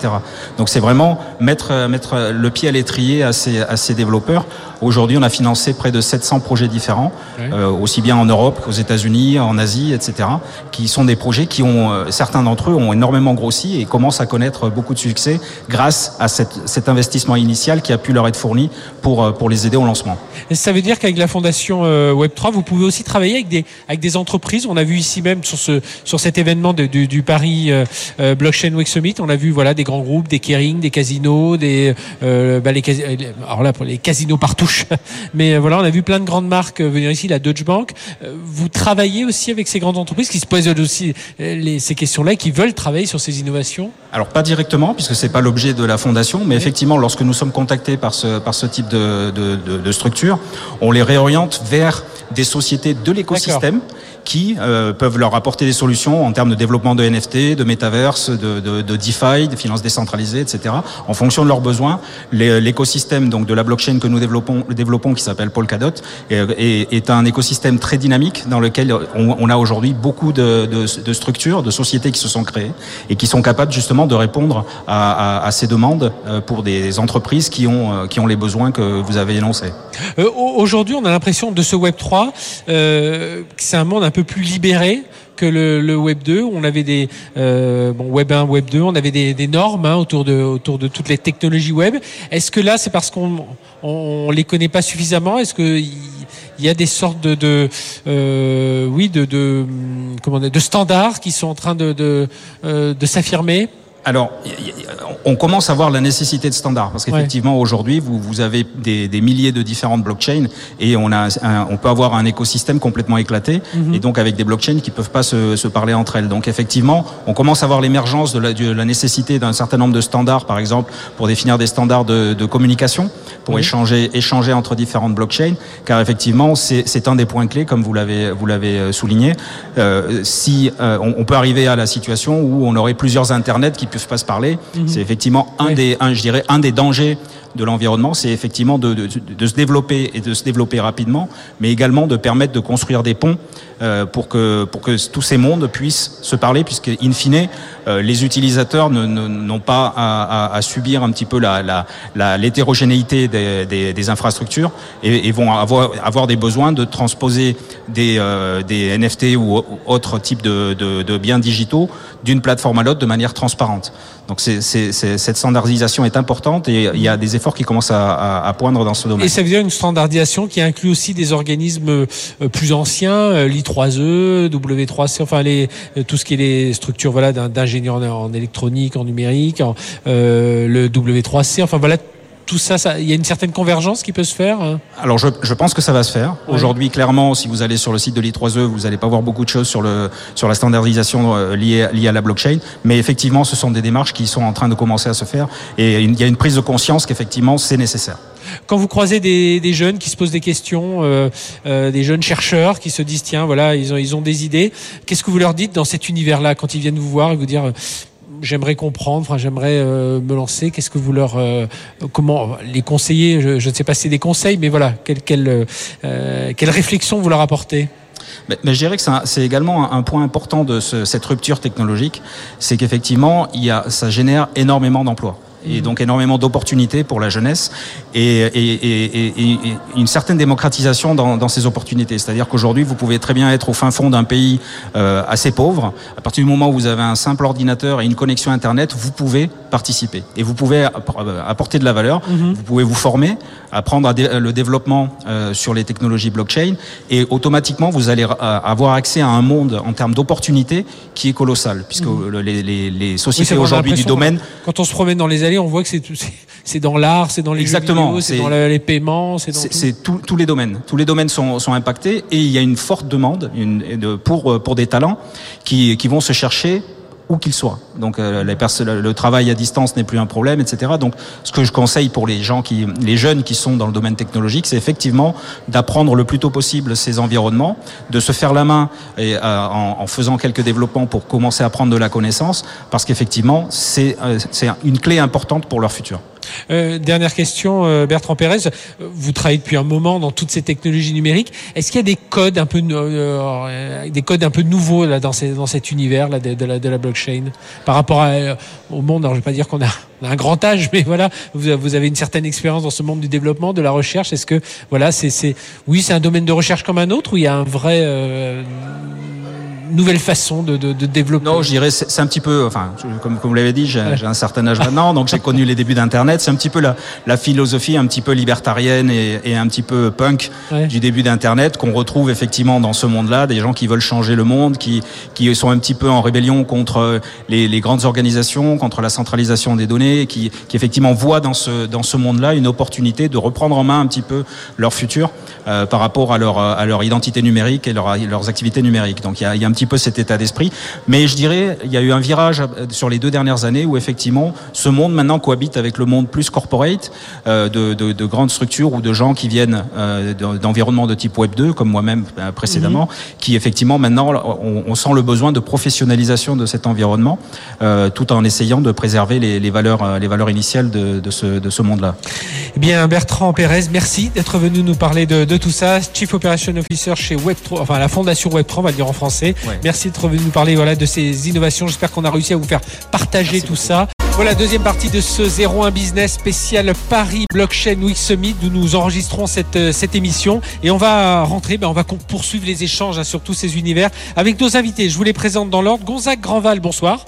Donc c'est vraiment mettre, mettre le pied à l'étrier à ces, à ces développeurs. Aujourd'hui, on a financé près de 700 projets différents, euh, aussi bien en Europe qu'aux États-Unis, en Asie, etc., qui sont des projets qui ont, euh, certains d'entre eux ont énormément grossi et commencent à connaître beaucoup de succès grâce à cette, cet investissement initial qui a pu leur être fourni pour, euh, pour les aider au lancement. Ça veut dire qu'avec la fondation euh, Web3, vous pouvez aussi travailler avec des, avec des entreprises? On a vu ici même sur, ce, sur cet événement de, du, du, Paris euh, Blockchain Week Summit, on a vu voilà, des grands groupes, des Kering, des casinos, des, bah, les, alors là, pour les casinos partout Mais voilà, on a vu plein de grandes marques venir ici, la Deutsche Bank. Vous travaillez aussi avec ces grandes entreprises qui se posent aussi les, ces questions-là et qui veulent travailler sur ces innovations? Alors pas directement, puisque c'est pas l'objet de la fondation, mais oui. effectivement, lorsque nous sommes contactés par ce, par ce type de, de, de, de structure, on les réoriente vers des sociétés de l'écosystème qui euh, peuvent leur apporter des solutions en termes de développement de NFT, de métaverse, de, de, de DeFi, de finances décentralisées, etc. En fonction de leurs besoins, l'écosystème donc de la blockchain que nous développons, développons qui s'appelle Polkadot est, est, est, un écosystème très dynamique dans lequel on, on a aujourd'hui beaucoup de, de, structures, de sociétés qui se sont créées et qui sont capables justement de répondre à, à, à ces demandes euh, pour des entreprises qui ont, euh, qui ont les besoins que vous avez énoncés. Euh, aujourd'hui, on a l'impression de ce Web 3 euh, c'est un monde un peu plus libéré que le, Web 2. On avait des bon, Web 1, Web 2, on avait des, normes hein, autour de autour de toutes les technologies web. Est-ce que là, c'est parce qu'on on, les connaît pas suffisamment? Est-ce que il y a des sortes de, de oui de, de comment de standards qui sont en train de de, de s'affirmer? Alors, on commence à voir la nécessité de standards parce qu'effectivement aujourd'hui, vous, vous avez des, des, milliers de différentes blockchains et on a, on peut avoir un écosystème complètement éclaté mhm. et donc avec des blockchains qui peuvent pas se, se, parler entre elles. Donc effectivement, on commence à voir l'émergence de la, de la nécessité d'un certain nombre de standards, par exemple pour définir des standards de, de communication, pour échanger, échanger entre différentes blockchains, car effectivement c'est un des points clés, comme vous l'avez vous l'avez euh, souligné. Euh, si euh, on, on, peut arriver à la situation où on aurait plusieurs internets qui peuvent pas se parler. Mhm. C'est effectivement un des, un, je dirais, un des dangers de l'environnement, c'est effectivement de, de, de, se développer et de se développer rapidement, mais également de permettre de construire des ponts euh, pour que pour que tous ces mondes puissent se parler, puisque in fine, euh, les utilisateurs n'ont pas à, à, à, subir un petit peu la l'hétérogénéité la, des, des, des, infrastructures et, et, vont avoir avoir des besoins de transposer des euh, des NFT ou autres types de, de, de biens digitaux d'une plateforme à l'autre de manière transparente. Donc cette standardisation est importante et il y a des efforts qui commencent à, à, poindre dans ce domaine. Et ça veut dire une standardisation qui inclut aussi des organismes euh, plus anciens, euh, l'I3E, W3C, enfin les, euh, tout ce qui est les structures voilà d'ingénieurs en électronique, en numérique, euh, le W3C, enfin voilà tout ça, il y a une certaine convergence qui peut se faire hein Alors je, je, pense que ça va se faire. Aujourd'hui, clairement, si vous allez sur le site de l'I3E, vous n'allez pas voir beaucoup de choses sur, le, sur la standardisation euh, liée, liée à la blockchain. Mais effectivement, ce sont des démarches qui sont en train de commencer à se faire. Et il y a une prise de conscience qu'effectivement, c'est nécessaire. Quand vous croisez des, des, jeunes qui se posent des questions, euh, euh, des jeunes chercheurs qui se disent tiens voilà ils ont ils ont des idées, qu'est-ce que vous leur dites dans cet univers-là quand ils viennent vous voir et vous dire j'aimerais comprendre, j'aimerais euh, me lancer. Qu'est-ce que vous leur, euh, comment les conseiller je, ne sais pas si c'est des conseils, mais voilà, quelle, quelle, euh, quelle réflexion vous leur apportez? Mais, je dirais que c'est également un, point important de ce, cette rupture technologique, c'est qu'effectivement, ça génère énormément d'emplois et donc énormément d'opportunités pour la jeunesse et, une certaine démocratisation dans, dans ces opportunités. C'est-à-dire qu'aujourd'hui, vous pouvez très bien être au fin fond d'un pays euh, assez pauvre. À partir du moment où vous avez un simple ordinateur et une connexion Internet, vous pouvez participer et vous pouvez apporter de la valeur. Mhm. Vous pouvez vous former, apprendre à le développement euh, sur les technologies blockchain et automatiquement, vous allez avoir accès à un monde en termes d'opportunités qui est colossal puisque mhm. les, les, les, sociétés aujourd'hui du domaine... Quand on se promène dans les allées, on voit que c'est dans l'art, c'est dans les Exactement, c'est dans les paiements, c'est dans c'est tous les domaines. Tous les domaines sont, sont impactés et il y a une forte demande une, de, pour pour des talents qui qui vont se chercher où qu'il soit. Donc euh, le travail à distance n'est plus un problème, etc. Donc ce que je conseille pour les gens qui, les jeunes qui sont dans le domaine technologique, c'est effectivement d'apprendre le plus tôt possible ces environnements, de se faire la main et, euh, en, en, faisant quelques développements pour commencer à prendre de la connaissance, parce qu'effectivement c'est euh, c'est une clé importante pour leur futur. Euh, dernière question, euh, Bertrand Pérez. Vous travaillez depuis un moment dans toutes ces technologies numériques. Est-ce qu'il y a des codes un peu, euh, des codes un peu nouveaux là dans, ces, dans cet univers là de, la, de la blockchain par rapport à, au monde? Alors, je vais pas dire qu'on a, un grand âge, mais voilà, vous, avez une certaine expérience dans ce monde du développement, de la recherche. Est-ce que voilà, c'est, oui, c'est un domaine de recherche comme un autre, ou il y a un vrai nouvelle façon de, de, de développer Non, je dirais c'est un petit peu, enfin, comme, comme vous l'avez dit, j'ai un certain âge maintenant, donc j'ai connu les débuts d'Internet. C'est un petit peu la, la, philosophie un petit peu libertarienne et, et un petit peu punk du début d'Internet qu'on retrouve effectivement dans ce monde-là, des gens qui veulent changer le monde, qui, qui sont un petit peu en rébellion contre les, les grandes organisations, contre la centralisation des données, qui, qui effectivement voient dans ce, dans ce monde-là une opportunité de reprendre en main un petit peu leur futur euh, par rapport à leur, à leur identité numérique et leur, leurs activités numériques. Donc il y a, y a un petit peu cet état d'esprit. Mais je dirais, il y a eu un virage euh, sur les deux dernières années où effectivement, ce monde maintenant cohabite avec le monde plus corporate, euh, de, de, de, grandes structures ou de gens qui viennent euh, d'environnements de type Web 2, comme moi-même euh, précédemment, mhm. qui effectivement maintenant, on, on, sent le besoin de professionnalisation de cet environnement, tout en essayant de préserver les, les valeurs, les valeurs initiales de, de ce, de ce monde-là. Eh bien, Bertrand Pérez, merci d'être venu nous parler de, de, tout ça. Chief Operation Officer chez Web3, enfin la fondation Web3, on va le dire en français. Merci d'être venu nous parler voilà, de ces innovations. J'espère qu'on a réussi à vous faire partager tout ça. Voilà, deuxième partie de ce 01 Business spécial Paris Blockchain Week Summit où nous enregistrons cette, euh, cette émission et on va rentrer, ben on va poursuivre les échanges hein, sur tous ces univers avec nos invités. Je vous les présente dans l'ordre. Gonzague Grandval, bonsoir.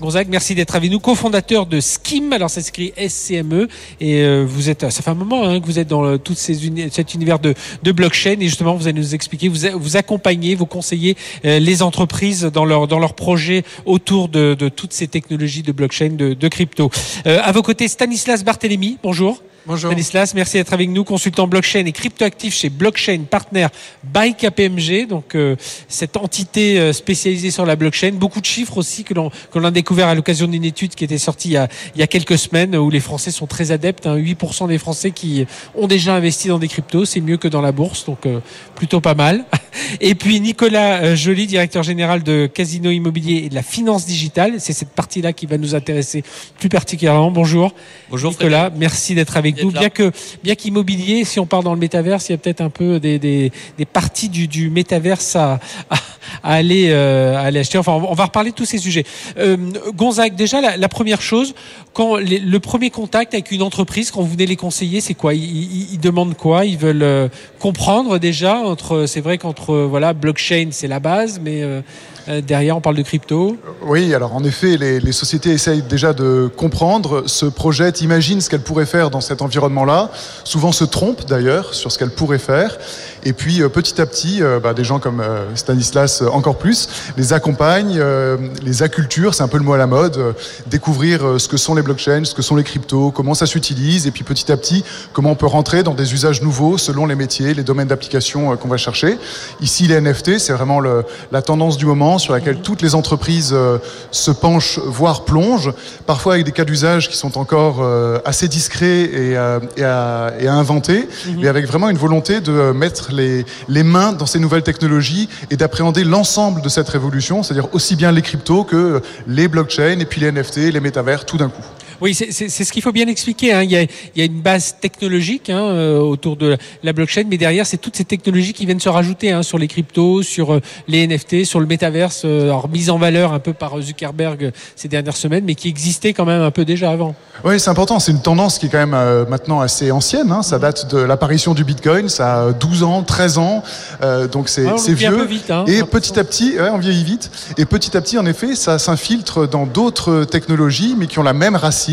Gonzague, merci d'être avec nous, cofondateur de Skim. Alors, ça s'écrit SCME. Et euh, vous êtes, ça fait un moment hein, que vous êtes dans le, tout ces cet univers de, de, blockchain. Et justement, vous allez nous expliquer, vous, vous accompagnez, vous conseillez euh, les entreprises dans leur, dans leurs projets autour de, de toutes ces technologies de blockchain, de, de crypto. Euh, à vos côtés, Stanislas Barthélémy. Bonjour. Bonjour. Stanislas, merci d'être avec nous, consultant blockchain et cryptoactif chez Blockchain Partner by KPMG, donc euh, cette entité euh, spécialisée sur la blockchain. Beaucoup de chiffres aussi que l'on que l'on découvert à l'occasion d'une étude qui était sortie il y, a, il y a quelques semaines où les Français sont très adeptes. Hein, 8% des Français qui ont déjà investi dans des cryptos, c'est mieux que dans la bourse, donc euh, plutôt pas mal. Et puis Nicolas Joly, directeur général de Casino Immobilier et de la finance digitale. C'est cette partie-là qui va nous intéresser plus particulièrement. Bonjour. Bonjour Nicolas, merci d'être avec Bien que, bien qu'immobilier, si on part dans le métaverse, il y a peut-être un peu des, des, des parties du, du métaverse à, à, aller, euh, à aller acheter. Enfin, on va reparler de tous ces sujets. Euh, Gonzague, déjà, la, première chose, quand le premier contact avec une entreprise, quand vous venez les conseiller, c'est quoi? Ils, ils, demandent quoi? Ils veulent euh, comprendre déjà. Entre, c'est vrai qu'entre voilà, blockchain, c'est la base, mais derrière, on parle de crypto. Oui, alors en effet, les, sociétés essayent déjà de comprendre, se projettent, imaginent ce qu'elles pourraient faire dans cet environnement-là, souvent se trompent d'ailleurs sur ce qu'elles pourraient faire. Et puis euh, petit à petit, euh, bah, des gens comme euh, Stanislas encore plus les accompagnent, les acculturent, c'est un peu le mot à la mode, découvrir ce que sont les blockchains, ce que sont les cryptos, comment ça s'utilise, et puis petit à petit, comment on peut rentrer dans des usages nouveaux selon les métiers, les domaines d'application qu'on va chercher. Ici, les NFT, c'est vraiment la tendance du moment sur laquelle toutes les entreprises se penchent, voire plongent, parfois avec des cas d'usage qui sont encore assez discrets et, et, à, et à inventer, mm -hmm. mais avec vraiment une volonté de mettre les, les, mains dans ces nouvelles technologies et d'appréhender l'ensemble de cette révolution, c'est-à-dire aussi bien les cryptos que les blockchains et puis les NFT, les métavers, tout d'un coup. Oui, c'est ce qu'il faut bien expliquer. Hein. Il, y a, il, y a, une base technologique hein, euh, autour de la blockchain, mais derrière, c'est toutes ces technologies qui viennent se rajouter hein, sur les cryptos, sur euh, les NFT, sur le métaverse, euh, alors mise en valeur un peu par Zuckerberg ces dernières semaines, mais qui existait quand même un peu déjà avant. Oui, c'est important. C'est une tendance qui est quand même euh, maintenant assez ancienne. Hein. Ça date de l'apparition du Bitcoin. Ça a 12 ans, 13 ans. Euh, donc c'est ah, vieux. Un peu vite, hein, et petit à petit, ouais, on vieillit vite. Et petit à petit, en effet, ça s'infiltre dans d'autres technologies, mais qui ont la même racine.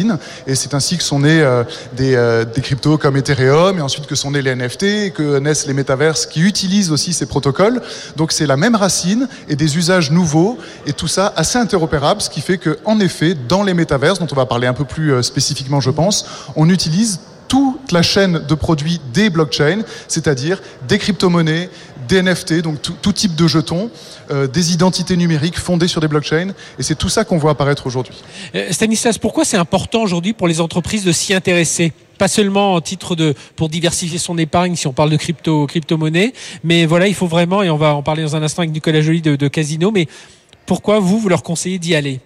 Et c'est ainsi que sont nés euh, des, euh, des, cryptos comme Ethereum, et ensuite que sont nés les NFT, et que naissent les métaverses qui utilisent aussi ces protocoles. Donc c'est la même racine et des usages nouveaux, et tout ça assez interopérable, ce qui fait que, en effet, dans les métaverses, dont on va parler un peu plus spécifiquement, je pense, on utilise toute la chaîne de produits des blockchains, c'est-à-dire des crypto-monnaies, des NFT, donc tout, tout type de jetons, euh, des identités numériques fondées sur des blockchains. Et c'est tout ça qu'on voit apparaître aujourd'hui. Euh, Stanislas, pourquoi c'est important aujourd'hui pour les entreprises de s'y intéresser? Pas seulement en titre de pour diversifier son épargne si on parle de crypto crypto-monnaie, mais voilà, il faut vraiment et on va en parler dans un instant avec Nicolas Joly de, de Casino, mais pourquoi vous vous leur conseillez d'y aller?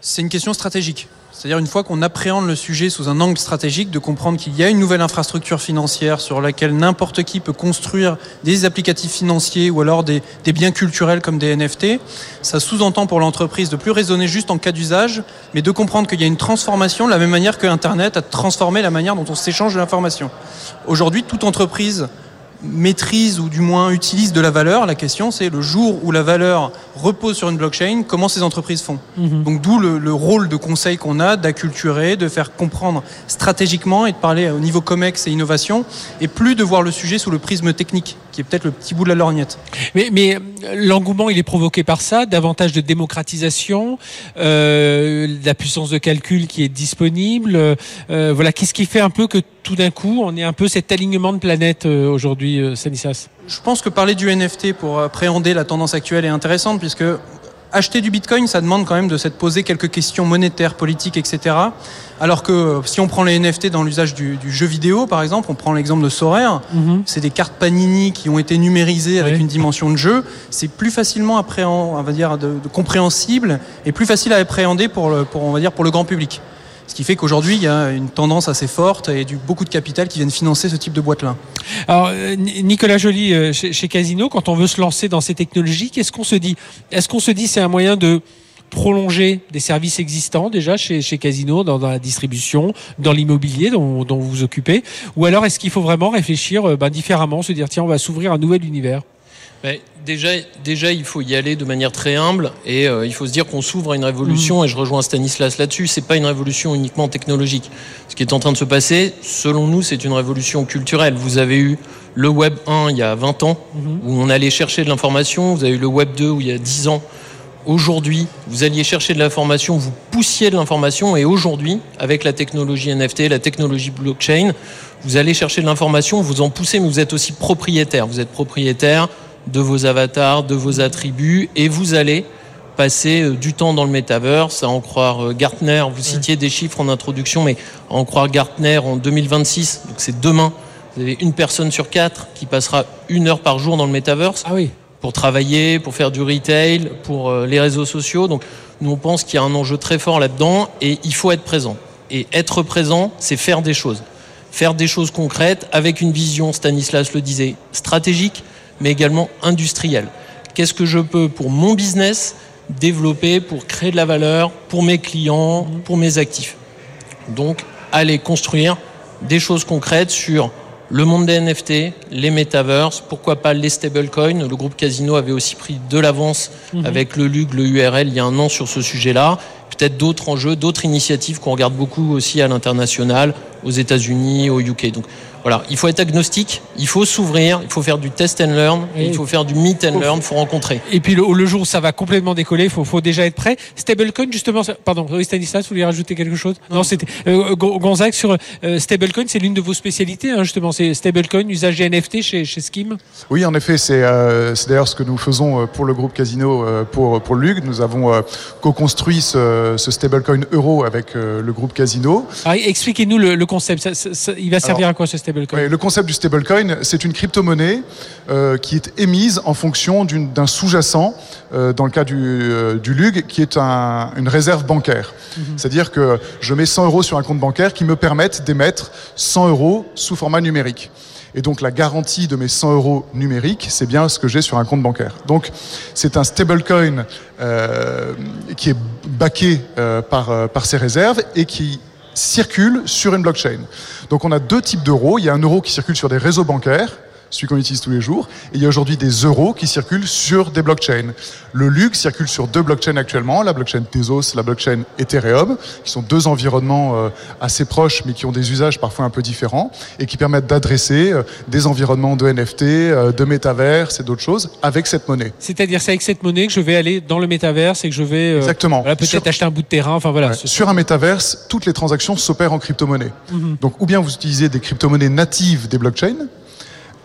C'est une question stratégique. C'est-à-dire une fois qu'on appréhende le sujet sous un angle stratégique, de comprendre qu'il y a une nouvelle infrastructure financière sur laquelle n'importe qui peut construire des applicatifs financiers ou alors des, biens culturels comme des NFT, ça sous-entend pour l'entreprise de plus raisonner juste en cas d'usage, mais de comprendre qu'il y a une transformation de la même manière que Internet a transformé la manière dont on s'échange de l'information. Aujourd'hui, toute entreprise maîtrise ou du moins utilise de la valeur. La question, c'est le jour où la valeur repose sur une blockchain, comment ces entreprises font. -hmm. Donc d'où le, le, rôle de conseil qu'on a, d'acculturer, de faire comprendre stratégiquement et de parler au niveau COMEX et innovation, et plus de voir le sujet sous le prisme technique, qui est peut-être le petit bout de la lorgnette. Mais, mais l'engouement, il est provoqué par ça, davantage de démocratisation, euh, la puissance de calcul qui est disponible. Euh, voilà, qu'est-ce qui fait un peu que tout d'un coup, on est un peu cet alignement de planète euh, aujourd'hui, euh, Sanisas Je pense que parler du NFT pour appréhender la tendance actuelle est intéressante puisque acheter du Bitcoin, ça demande quand même de s'être posé quelques questions monétaires, politiques, etc. Alors que si on prend les NFT dans l'usage du, du, jeu vidéo, par exemple, on prend l'exemple de Sorare, mm -hmm. c'est des cartes Panini qui ont été numérisées avec oui. une dimension de jeu. C'est plus facilement on va dire, de, de compréhensible et plus facile à appréhender pour le, pour, on va dire, pour le grand public. Ce qui fait qu'aujourd'hui, il y a une tendance assez forte et du, beaucoup de capital qui viennent financer ce type de boîte-là. Alors, Nicolas Joly, chez, chez, Casino, quand on veut se lancer dans ces technologies, qu'est-ce qu'on se dit? Est-ce qu'on se dit c'est un moyen de prolonger des services existants déjà chez, chez Casino, dans, la distribution, dans l'immobilier dont, vous vous occupez? Ou alors est-ce qu'il faut vraiment réfléchir ben, différemment, se dire tiens, on va s'ouvrir un nouvel univers? Déjà, déjà, il faut y aller de manière très humble et euh, il faut se dire qu'on s'ouvre à une révolution. Mmh. Et je rejoins Stanislas là-dessus. C'est pas une révolution uniquement technologique. Ce qui est en train de se passer, selon nous, c'est une révolution culturelle. Vous avez eu le Web 1 il y a 20 ans mmh. où on allait chercher de l'information. Vous avez eu le Web 2 où il y a 10 ans. Aujourd'hui, vous alliez chercher de l'information, vous poussiez de l'information, et aujourd'hui, avec la technologie NFT, la technologie blockchain, vous allez chercher de l'information, vous en poussez, mais vous êtes aussi propriétaire. Vous êtes propriétaire de vos avatars, de vos attributs, et vous allez passer euh, du temps dans le metaverse, à en croire euh, Gartner. Vous citiez des chiffres en introduction, mais à en croire Gartner en 2026, donc c'est demain. Vous avez une personne sur quatre qui passera une heure par jour dans le metaverse. Ah oui. Pour travailler, pour faire du retail, pour euh, les réseaux sociaux. Donc, nous, on pense qu'il y a un enjeu très fort là-dedans et il faut être présent. Et être présent, c'est faire des choses. Faire des choses concrètes avec une vision, Stanislas le disait, stratégique, mais également industriel. Qu'est-ce que je peux pour mon business développer pour créer de la valeur pour mes clients, pour mes actifs? Donc, aller construire des choses concrètes sur le monde des NFT, les metaverses, pourquoi pas les stablecoins. Le groupe Casino avait aussi pris de l'avance mhm. avec le LUG, le URL il y a un an sur ce sujet-là. Peut-être d'autres enjeux, d'autres initiatives qu'on regarde beaucoup aussi à l'international, aux États-Unis, au UK. Donc voilà, il faut être agnostique, il faut s'ouvrir, il faut faire du test and learn, il faut faire du meet and learn, il faut rencontrer. Et puis le, jour où ça va complètement décoller, il faut, déjà être prêt. Stablecoin, justement, pardon, Stanislas, vous voulez rajouter quelque chose? Non, c'était euh, Gonzague sur euh, stablecoin, c'est l'une de vos spécialités, hein, justement, c'est stablecoin, usage NFT chez, chez Skim? Oui, en effet, c'est euh, d'ailleurs ce que nous faisons pour le groupe Casino, pour, pour LUG. Nous avons co-construit ce, stablecoin euro avec le groupe Casino. Ah, expliquez-nous le, concept, il va servir à quoi ce stablecoin? Le concept du stablecoin, c'est une crypto-monnaie euh, qui est émise en fonction d'un sous-jacent, euh, dans le cas du, euh, LUG, qui est une réserve bancaire. Mhm. C'est-à-dire que je mets 100 euros sur un compte bancaire qui me permettent d'émettre 100 euros sous format numérique. Et donc la garantie de mes 100 euros numériques, c'est bien ce que j'ai sur un compte bancaire. Donc c'est un stablecoin qui est backé par, par ces réserves et qui circule sur une blockchain. Donc on a deux types d'euros. Il y a un euro qui circule sur des réseaux bancaires celui qu'on utilise tous les jours. Et il y a aujourd'hui des euros qui circulent sur des blockchains. Le LUG circule sur deux blockchains actuellement, la blockchain Tezos, la blockchain Ethereum, qui sont deux environnements euh, assez proches, mais qui ont des usages parfois un peu différents, et qui permettent d'adresser euh, des environnements de NFT, euh, de métaverse et d'autres choses avec cette monnaie. C'est-à-dire c'est avec cette monnaie que je vais aller dans le métaverse et que je vais Exactement. peut-être acheter un bout de terrain. Enfin voilà. Sur un métaverse, toutes les transactions s'opèrent en crypto-monnaie. Mhm. Donc ou bien vous utilisez des crypto-monnaies natives des blockchains,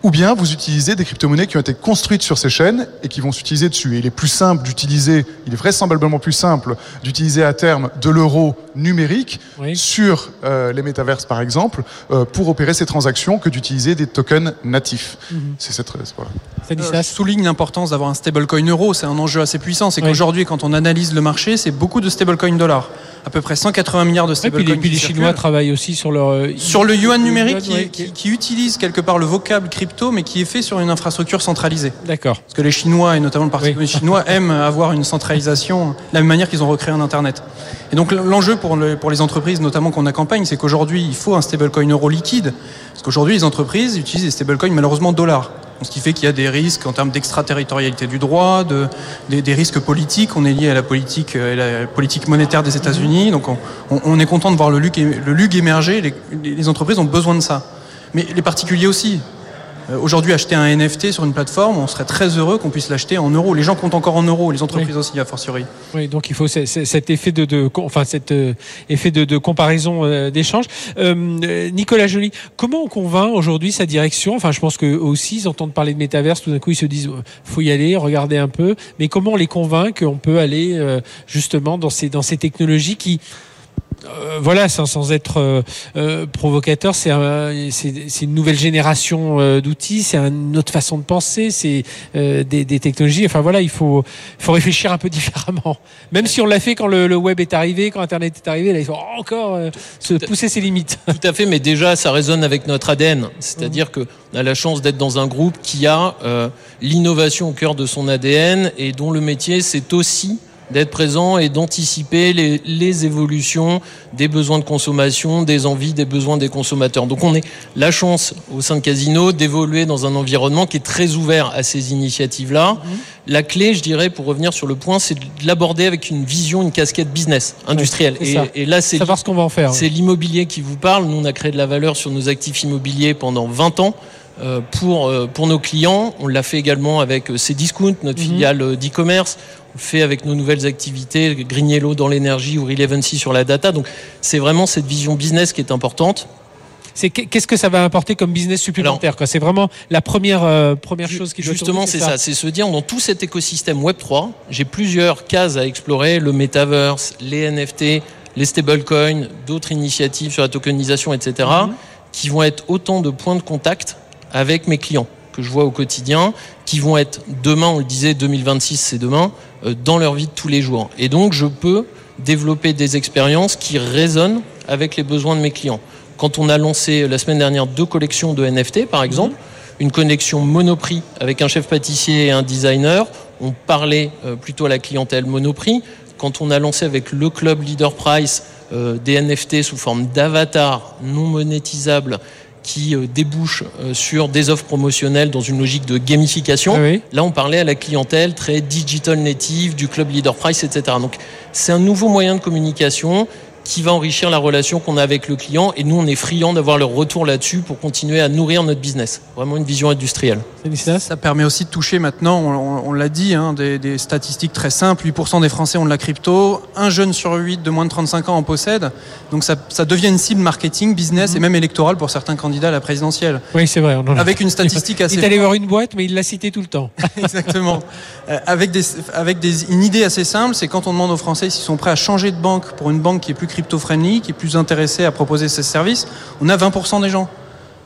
ou bien vous utilisez des crypto-monnaies qui ont été construites sur ces chaînes et qui vont s'utiliser dessus. Et il est plus simple d'utiliser, il est vraisemblablement plus simple d'utiliser à terme de l'euro numérique sur euh, les métaverses par exemple euh, pour opérer ces transactions que d'utiliser des tokens natifs. Mhm. C'est cette voilà. Ça souligne l'importance d'avoir un stablecoin euro. C'est un enjeu assez puissant. C'est qu'aujourd'hui, quand on analyse le marché, c'est beaucoup de stablecoin dollars. À peu près 180 milliards de stablecoins. Et puis, les, Chinois travaillent aussi sur leur. Euh, sur le yuan numérique qui, qui, utilise quelque part le vocable crypto, mais qui est fait sur une infrastructure centralisée. D'accord. Parce que les Chinois, et notamment le Parti communiste chinois, aiment avoir une centralisation de la même manière qu'ils ont recréé un Internet. Et donc l'enjeu pour, pour les entreprises, notamment qu'on accompagne, c'est qu'aujourd'hui, il faut un stablecoin euro liquide. Parce qu'aujourd'hui, les entreprises utilisent des stablecoins malheureusement dollars ce qui fait qu'il y a des risques en termes d'extraterritorialité du droit, de, des, risques politiques. On est lié à la politique, euh, la politique monétaire des États-Unis. Donc on, est content de voir le LUG, le LUG émerger. Les, les entreprises ont besoin de ça. Mais les particuliers aussi. Euh, aujourd'hui, acheter un NFT sur une plateforme, on serait très heureux qu'on puisse l'acheter en euros. Les gens comptent encore en euros, les entreprises aussi, a fortiori. Oui, donc il faut cet effet de, enfin cet euh, effet de, comparaison euh, d'échange. Nicolas Joly, comment on convainc aujourd'hui sa direction? Enfin, je pense que aussi, ils entendent parler de métaverse, tout d'un coup, ils se disent, faut y aller, regarder un peu. Mais comment on les convainc qu'on peut aller justement dans ces dans ces technologies qui euh, voilà, sans, sans être euh, euh, provocateur, c'est une nouvelle génération d'outils, c'est une autre façon de penser, c'est des, des, technologies. Enfin voilà, il faut, faut réfléchir un peu différemment. Même si on l'a fait quand le, web est arrivé, quand Internet est arrivé, là il faut encore se pousser ses limites. Tout à fait, mais déjà ça résonne avec notre ADN, c'est-à-dire mmh. que on a la chance d'être dans un groupe qui a l'innovation au cœur de son ADN et dont le métier c'est aussi d'être présent et d'anticiper les, les, évolutions des besoins de consommation, des envies, des besoins des consommateurs. Donc on est la chance au sein de Casino d'évoluer dans un environnement qui est très ouvert à ces initiatives-là. Mhm. La clé, je dirais, pour revenir sur le point, c'est de l'aborder avec une vision, une casquette business, industrielle. et, et, là, c'est savoir ce qu'on va en faire. C'est l'immobilier qui vous parle. Nous, on a créé de la valeur sur nos actifs immobiliers pendant 20 ans. Euh, pour, euh, pour nos clients. On l'a fait également avec euh, Cdiscount, notre mhm. filiale d'e-commerce. Fait avec nos nouvelles activités, Green Yellow dans l'énergie ou Relevancy sur la data. Donc c'est vraiment cette vision business qui est importante. C'est qu'est-ce que ça va apporter comme business supplémentaire C'est vraiment la première première chose qui justement c'est ça, c'est se dire dans tout cet écosystème Web 3, j'ai plusieurs cases à explorer le metaverse, les NFT, les stablecoins, d'autres initiatives sur la tokenisation, etc. Mhm. qui vont être autant de points de contact avec mes clients que je vois au quotidien, qui vont être demain, on le disait, 2026 c'est demain, euh, dans leur vie de tous les jours. Et donc je peux développer des expériences qui résonnent avec les besoins de mes clients. Quand on a lancé la semaine dernière deux collections de NFT, par exemple, une connexion Monoprix avec un chef pâtissier et un designer, on parlait euh, plutôt à la clientèle Monoprix. Quand on a lancé avec le club Leader Price euh, des NFT sous forme d'avatar non monétisable qui euh, débouche euh, sur des offres promotionnelles dans une logique de gamification. Là, on parlait à la clientèle très digital native du club Leader Price, etc. Donc, c'est un nouveau moyen de communication qui va enrichir la relation qu'on a avec le client. Et nous, on est friands d'avoir leur retour là-dessus pour continuer à nourrir notre business. Vraiment une vision industrielle. Ça permet aussi de toucher maintenant, on, l'a dit, hein, des, statistiques très simples. 8% des Français ont de la crypto. Un jeune sur 8 de moins de 35 ans en possède. Donc ça, devient une cible marketing, business et même électorale pour certains candidats à la présidentielle. Oui, c'est vrai. Avec une statistique assez... Il est allé voir une boîte, mais il l'a cité tout le temps. Exactement. Euh, avec des, avec des, une idée assez simple, c'est quand on demande aux Français s'ils sont prêts à changer de banque pour une banque qui est plus crypto-friendly, qui est plus intéressée à proposer ses services, on a 20% des gens.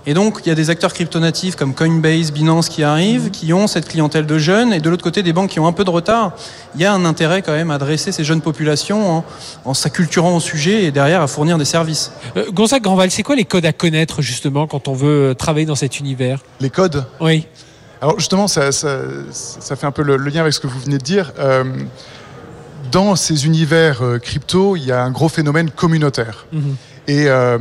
Et donc, il y a des acteurs crypto-natifs comme Coinbase, Binance qui arrivent, qui ont cette clientèle de jeunes, et de l'autre côté, des banques qui ont un peu de retard. Il y a un intérêt quand même à adresser ces jeunes populations en, s'acculturant au sujet et derrière à fournir des services. Euh, Gonzague Grandval, c'est quoi les codes à connaître justement quand on veut travailler dans cet univers? Les codes? Oui. Alors justement, ça, fait un peu le, lien avec ce que vous venez de dire. Euh, dans ces univers euh, crypto, il y a un gros phénomène communautaire. Mhm. Et euh,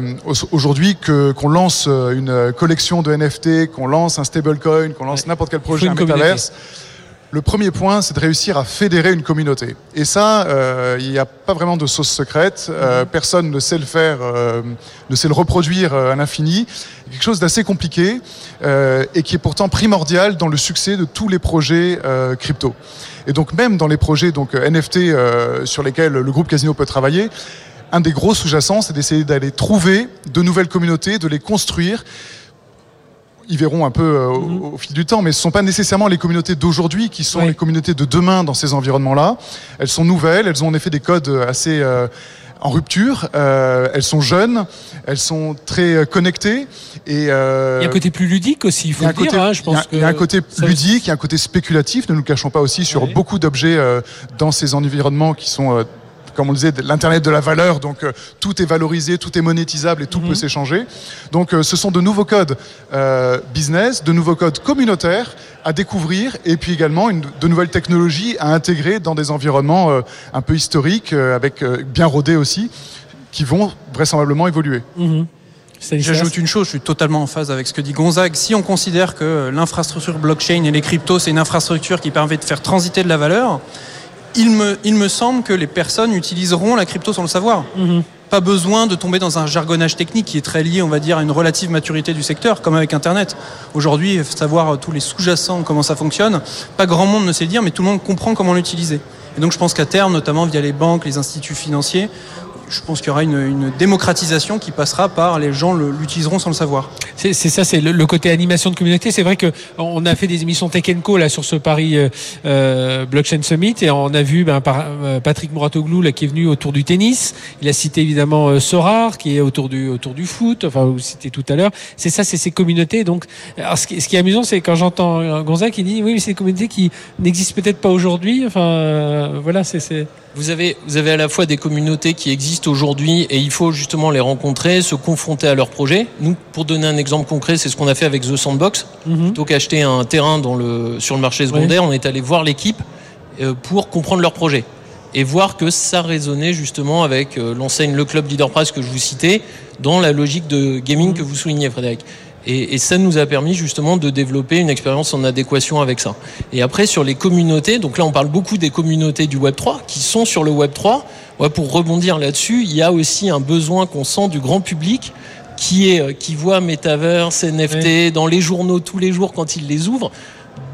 aujourd'hui, qu'on lance une collection de NFT, qu'on lance un stablecoin, qu'on lance n'importe quel projet, un metaverse, le premier point, c'est de réussir à fédérer une communauté. Et ça, euh, il n'y a pas vraiment de sauce secrète. Euh, mhm. personne ne sait le faire, euh, ne sait le reproduire à l'infini. Quelque chose d'assez compliqué et qui est pourtant primordial dans le succès de tous les projets crypto. Et donc même dans les projets donc NFT sur lesquels le groupe Casino peut travailler, un des gros sous-jacents, c'est d'essayer d'aller trouver de nouvelles communautés, de les construire ils verront un peu euh, mhm. au, fil du temps, mais ce ne sont pas nécessairement les communautés d'aujourd'hui qui sont les communautés de demain dans ces environnements-là. Elles sont nouvelles, elles ont en effet des codes assez euh, en rupture, euh, elles sont jeunes, elles sont très connectées. Et, il y a un côté plus ludique aussi, il faut le dire. Hein, je pense il y a, un côté ludique, il y a un côté spéculatif, ne nous cachons pas aussi, sur beaucoup d'objets dans ces environnements qui sont comme on le disait, l'Internet de la valeur. Donc euh, tout est valorisé, tout est monétisable et tout mhm. peut s'échanger. Donc euh, ce sont de nouveaux codes euh, business, de nouveaux codes communautaires à découvrir et puis également une, de nouvelles technologies à intégrer dans des environnements un peu historiques, avec bien rodés aussi, qui vont vraisemblablement évoluer. Mhm. J'ajoute une chose, je suis totalement en phase avec ce que dit Gonzague. Si on considère que l'infrastructure blockchain et les cryptos, c'est une infrastructure qui permet de faire transiter de la valeur, il me, il me semble que les personnes utiliseront la crypto sans le savoir. Mhm. Pas besoin de tomber dans un jargonnage technique qui est très lié, on va dire, à une relative maturité du secteur, comme avec Internet. Aujourd'hui, savoir tous les sous-jacents, comment ça fonctionne, pas grand monde ne sait le dire, mais tout le monde comprend comment l'utiliser. Et donc je pense qu'à terme, notamment via les banques, les instituts financiers, je pense qu'il y aura une, démocratisation qui passera par les gens l'utiliseront sans le savoir. C'est ça, c'est le, côté animation de communauté. C'est vrai que on a fait des émissions Tech Co là sur ce Paris euh, euh, Blockchain Summit et on a vu ben, par, euh, Patrick Mouratoglou là qui est venu autour du tennis. Il a cité évidemment Sorar qui est autour du autour du foot. Enfin, vous citez tout à l'heure. C'est ça, c'est ces communautés. Donc, ce, qui, ce qui est amusant, c'est quand j'entends Gonzague qui dit oui, mais c'est des communautés qui n'existent peut-être pas aujourd'hui. Enfin, voilà, c'est vous avez, vous avez à la fois des communautés qui existent aujourd'hui et il faut justement les rencontrer, se confronter à leurs projets. Nous, pour donner un exemple concret, c'est ce qu'on a fait avec The Sandbox. Mm Plutôt qu'acheter un terrain dans le, sur le marché secondaire, on est allé voir l'équipe euh, pour comprendre leur projet. et voir que ça résonnait justement avec euh, l'enseigne Le Club Leader que je vous citais, dans la logique de gaming que vous soulignez, Frédéric. Et, et, ça nous a permis justement de développer une expérience en adéquation avec ça. Et après, sur les communautés, donc là, on parle beaucoup des communautés du Web3 qui sont sur le Web3. Ouais, pour rebondir là-dessus, il y a aussi un besoin qu'on sent du grand public qui est euh, qui voit Metaverse, NFT dans les journaux tous les jours quand ils les ouvrent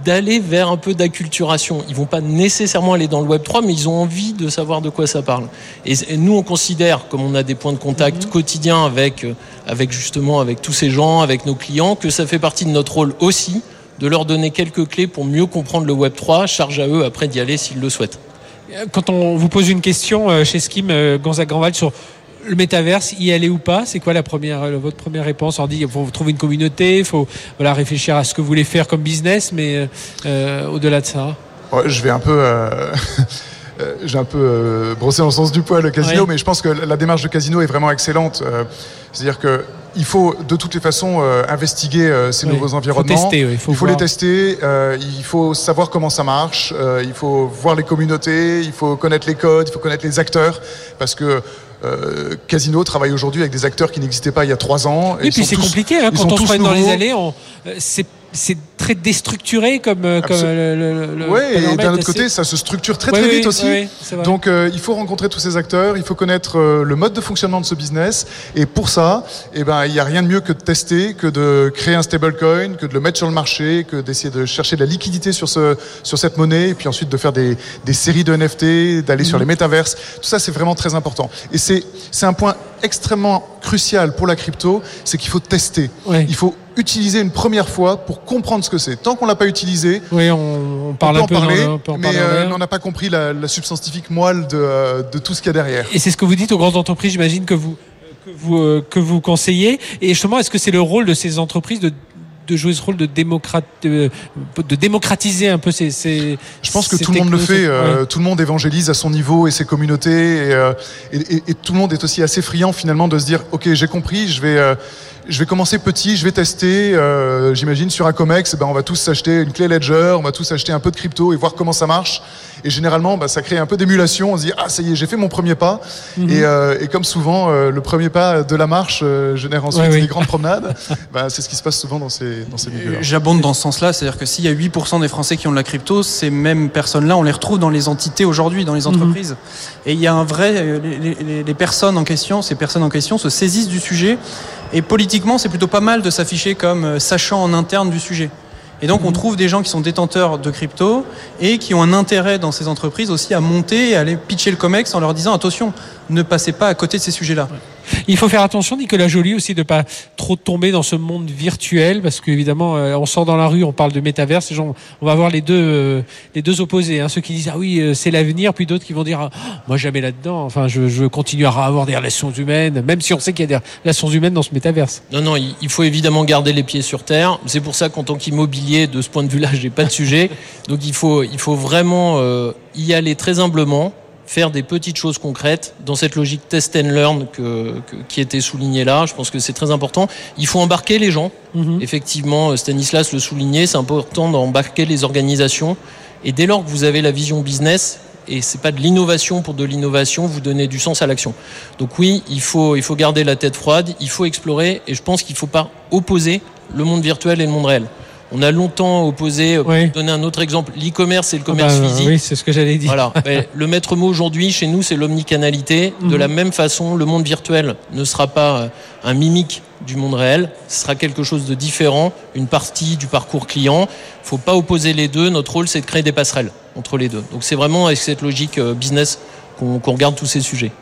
d'aller vers un peu d'acculturation. Ils vont pas nécessairement aller dans le Web 3, mais ils ont envie de savoir de quoi ça parle. Et, nous, on considère, comme on a des points de contact mhm. quotidiens avec, euh, avec justement avec tous ces gens, avec nos clients, que ça fait partie de notre rôle aussi de leur donner quelques clés pour mieux comprendre le Web 3. Charge à eux après d'y aller s'ils le souhaitent. Quand on vous pose une question euh, chez Skim, euh, Gonzague Grandval, sur le métaverse, y aller ou pas C'est quoi la première, euh, votre première réponse? On dit qu'il faut trouver une communauté, il faut voilà, réfléchir à ce que vous voulez faire comme business, mais euh, euh, au-delà de ça Je vais un peu. j'ai un peu brossé dans le sens du poil le casino, mais je pense que la démarche de casino est vraiment excellente. C'est-à-dire que il faut de toutes les façons investiguer ces nouveaux environnements. il faut, il faut les tester. il faut savoir comment ça marche. il faut voir les communautés. Il faut connaître les codes. Il faut connaître les acteurs, parce que euh, Casino travaille aujourd'hui avec des acteurs qui n'existaient pas il y a trois ans. Et, puis c'est compliqué hein, quand on se dans les allées. On, euh, c'est c'est très déstructuré comme, euh, comme le, le, Oui, et d'un autre côté, ça se structure très très vite aussi. Donc euh, il faut rencontrer tous ces acteurs, il faut connaître euh, le mode de fonctionnement de ce business. Et pour ça, eh ben, il n'y a rien de mieux que de tester, que de créer un stablecoin, que de le mettre sur le marché, que d'essayer de chercher de la liquidité sur, ce, sur cette monnaie, et puis ensuite de faire des, des séries de NFT, d'aller sur mhm. les métaverses. Tout ça, c'est vraiment très important. Et c'est un point extrêmement crucial pour la crypto, c'est qu'il faut tester. Il faut utiliser une première fois pour comprendre ce que c'est. Tant qu'on l'a pas utilisé, oui, on, parle peut un peu en parler, mais euh, on n'a pas compris la, substantifique moelle de, euh, de tout ce qu'il y a derrière. Et c'est ce que vous dites aux grandes entreprises, j'imagine que vous que vous, euh, que vous conseillez. Et justement, est-ce que c'est le rôle de ces entreprises de de jouer ce rôle de, démocrate, de, démocratiser un peu ces. ces je pense que tout le monde le fait. Tout le monde évangélise à son niveau et ses communautés. Et, et, et, tout le monde est aussi assez friand finalement de se dire ok, j'ai compris, je vais je vais commencer petit, je vais tester. Euh, j'imagine sur un Comex, ben, on va tous s'acheter une clé Ledger, on va tous acheter un peu de crypto et voir comment ça marche. Et généralement, ben, ça crée un peu d'émulation. On se dit ah ça y est, j'ai fait mon premier pas. Mhm. Euh, et, comme souvent, euh, le premier pas de la marche génère ensuite des grandes promenades. ben, c'est ce qui se passe souvent dans ces dans ces milieux. J'abonde dans ce sens-là, c'est-à-dire que s'il y a 8% des Français qui ont de la crypto, ces mêmes personnes-là, on les retrouve dans les entités aujourd'hui, dans les mhm. entreprises. Et il y a un vrai, les, les personnes en question, ces personnes en question se saisissent du sujet et politiquement, c'est plutôt pas mal de s'afficher comme euh, sachant en interne du sujet. Et donc, on mhm. trouve des gens qui sont détenteurs de crypto et qui ont un intérêt dans ces entreprises aussi à monter et à aller pitcher le COMEX en leur disant attention, ne passez pas à côté de ces sujets-là. Il faut faire attention, Nicolas Joly, aussi de pas trop tomber dans ce monde virtuel, parce qu'évidemment, euh, on sort dans la rue, on parle de métaverse, gens, on va avoir les deux, euh, les deux opposés. Hein. Ceux qui disent ah oui, euh, c'est l'avenir, puis d'autres qui vont dire ah, moi jamais là-dedans. Enfin, je, je continue à avoir des relations humaines, même si on sait qu'il y a des relations humaines dans ce métaverse. Non, non, il faut évidemment garder les pieds sur terre. C'est pour ça qu'en tant qu'immobilier, de ce point de vue-là, j'ai pas de sujet. Donc il faut, il faut vraiment y aller très humblement faire des petites choses concrètes dans cette logique test and learn que, qui était soulignée là. Je pense que c'est très important. Il faut embarquer les gens. Mhm. Effectivement, Stanislas le soulignait, c'est important d'embarquer les organisations. Et dès lors que vous avez la vision business, et c'est pas de l'innovation pour de l'innovation, vous donnez du sens à l'action. Donc oui, il faut, il faut garder la tête froide, il faut explorer, et je pense qu'il ne faut pas opposer le monde virtuel et le monde réel. On a longtemps opposé, euh, pour donner un autre exemple, l'e-commerce et le commerce ah bah, physique. Oui, c'est ce que j'allais dire. Voilà. le maître mot aujourd'hui, chez nous, c'est l'omnicanalité. De mhm. la même façon, le monde virtuel ne sera pas euh, un mimique du monde réel. Ce sera quelque chose de différent, une partie du parcours client. Il faut pas opposer les deux. Notre rôle, c'est de créer des passerelles entre les deux. Donc c'est vraiment avec cette logique euh, business qu'on regarde tous ces sujets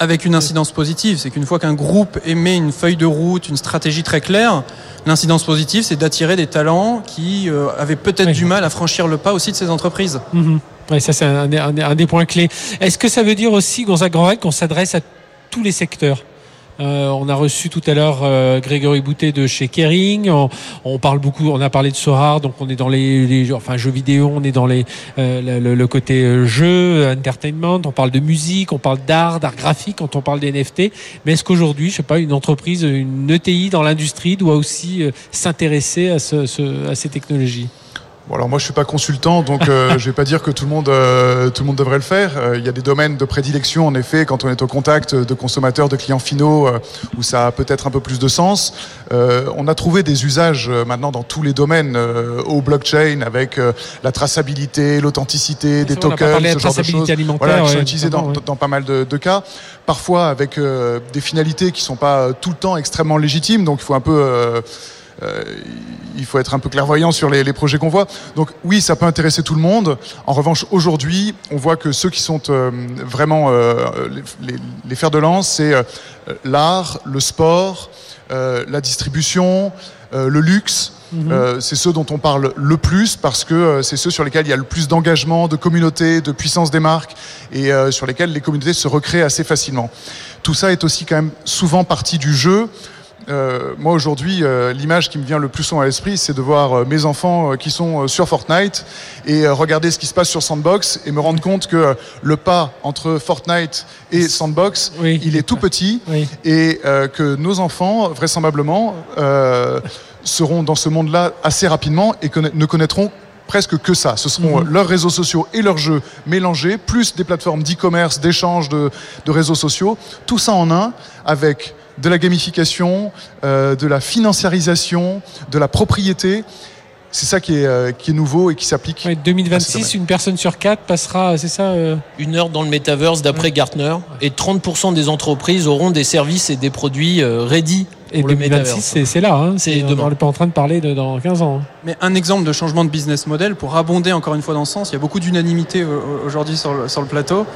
avec une incidence positive. C'est qu'une fois qu'un groupe émet une feuille de route, une stratégie très claire, l'incidence positive, c'est d'attirer des talents qui euh, avaient peut-être du mal à franchir le pas aussi de ces entreprises. Oui, ça c'est un, un, des points clés. Est-ce que ça veut dire aussi, Gonzague Grand qu'on s'adresse à tous les secteurs? Euh, on a reçu tout à l'heure euh, Grégory Boutet de chez Kering. On, parle beaucoup, on a parlé de Sorar, donc on est dans les, les enfin jeux vidéo, on est dans les euh, le, côté jeu, entertainment. On parle de musique, on parle d'art, d'art graphique quand on parle des NFT. Mais est-ce qu'aujourd'hui, je sais pas, une entreprise, une ETI dans l'industrie doit aussi s'intéresser à, ce, à ces technologies? Bon, alors moi je suis pas consultant, donc euh, je vais pas dire que tout le monde euh, tout le monde devrait le faire. Euh, il y a des domaines de prédilection en effet quand on est au contact de consommateurs, de clients finaux, où ça a peut-être un peu plus de sens. on a trouvé des usages maintenant dans tous les domaines au blockchain avec la traçabilité, l'authenticité, des tokens, ce genre de choses. Voilà, qui sont utilisés dans, dans, pas mal de, de, cas. Parfois avec des finalités qui sont pas tout le temps extrêmement légitimes, donc il faut un peu euh, il faut être un peu clairvoyant sur les, projets qu'on voit. Donc oui, ça peut intéresser tout le monde. En revanche, aujourd'hui, on voit que ceux qui sont euh, vraiment euh, les, fers de lance, c'est l'art, le sport, la distribution, le luxe. Mhm. c'est ceux dont on parle le plus parce que c'est ceux sur lesquels il y a le plus d'engagement, de communauté, de puissance des marques et sur lesquels les communautés se recréent assez facilement. Tout ça est aussi quand même souvent partie du jeu. Euh, moi aujourd'hui, euh, l'image qui me vient le plus souvent à l'esprit, c'est de voir euh, mes enfants qui sont sur Fortnite et regarder ce qui se passe sur Sandbox et me rendre compte que le pas entre Fortnite et Sandbox, il est tout petit et que nos enfants, vraisemblablement, seront dans ce monde-là assez rapidement et ne connaîtront presque que ça. Ce seront mhm. leurs réseaux sociaux et leurs jeux mélangés, plus des plateformes d'e-commerce, d'échange de, de, réseaux sociaux, tout ça en un, avec de la gamification, euh, de la financiarisation, de la propriété. C'est ça qui est, euh, qui est, nouveau et qui s'applique. Ouais, 2026, une personne sur quatre passera, c'est ça euh Une heure dans le metaverse d'après Gartner. Et 30% des entreprises auront des services et des produits ready et 2026, c'est là. Hein. C'est on n'est pas en train de parler de, dans 15 ans. Hein. Mais un exemple de changement de business model, pour abonder encore une fois dans ce sens, il y a beaucoup d'unanimité aujourd'hui sur le, sur le plateau,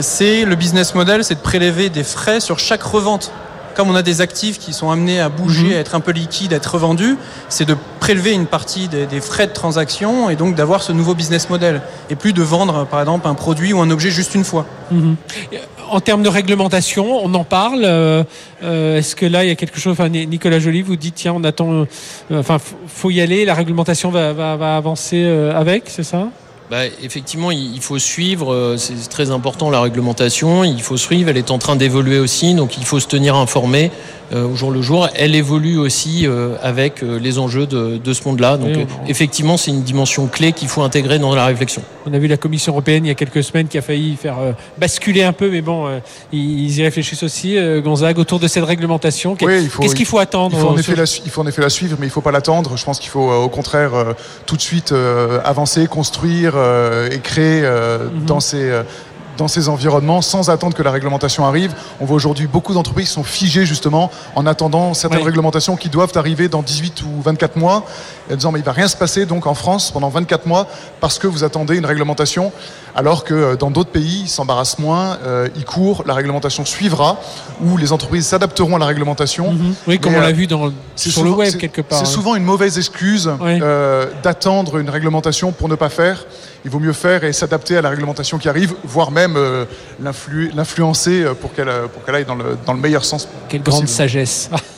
c'est le business model, c'est de prélever des frais sur chaque revente comme on a des actifs qui sont amenés à bouger, mhm. à être un peu liquides, à être revendus, c'est de prélever une partie des, frais de transaction et donc d'avoir ce nouveau business model et plus de vendre par exemple un produit ou un objet juste une fois. Mhm. En termes de réglementation, on en parle. Euh, euh, est-ce que là il y a quelque chose Enfin, Nicolas Joly vous dit tiens, on attend. Euh, enfin, faut y aller. La réglementation va, va avancer avec, c'est ça? Bah, effectivement, il faut suivre, euh, c'est très important la réglementation, il faut suivre, elle est en train d'évoluer aussi, donc il faut se tenir informé. Euh, au jour le jour. Elle évolue aussi euh, avec euh, les enjeux de, ce monde-là. Donc effectivement, c'est une dimension clé qu'il faut intégrer dans la réflexion. On a vu la Commission européenne il y a quelques semaines qui a failli faire basculer un peu, mais bon, ils y réfléchissent aussi, Gonzague, autour de cette réglementation. Qu'est-ce qu'il faut attendre il faut, en effet la, il faut en effet la suivre, mais il ne faut pas l'attendre. Je pense qu'il faut au contraire tout de suite avancer, construire et créer mhm. dans ces dans ces environnements sans attendre que la réglementation arrive. On voit aujourd'hui beaucoup d'entreprises qui sont figées justement en attendant certaines réglementations qui doivent arriver dans 18 ou 24 mois, en disant mais il va rien se passer donc en France pendant 24 mois parce que vous attendez une réglementation, alors que euh, dans d'autres pays ils s'embarrassent moins, euh, ils courent, la réglementation suivra, ou les entreprises s'adapteront à la réglementation. Mhm. Oui, comme on l'a euh, vu dans, sur le web quelque part. C'est souvent une mauvaise excuse d'attendre une réglementation pour ne pas faire il vaut mieux faire et s'adapter à la réglementation qui arrive, voire même euh, l'influencer pour qu'elle pour qu'elle aille dans le, dans le meilleur sens. Quelle grande sagesse.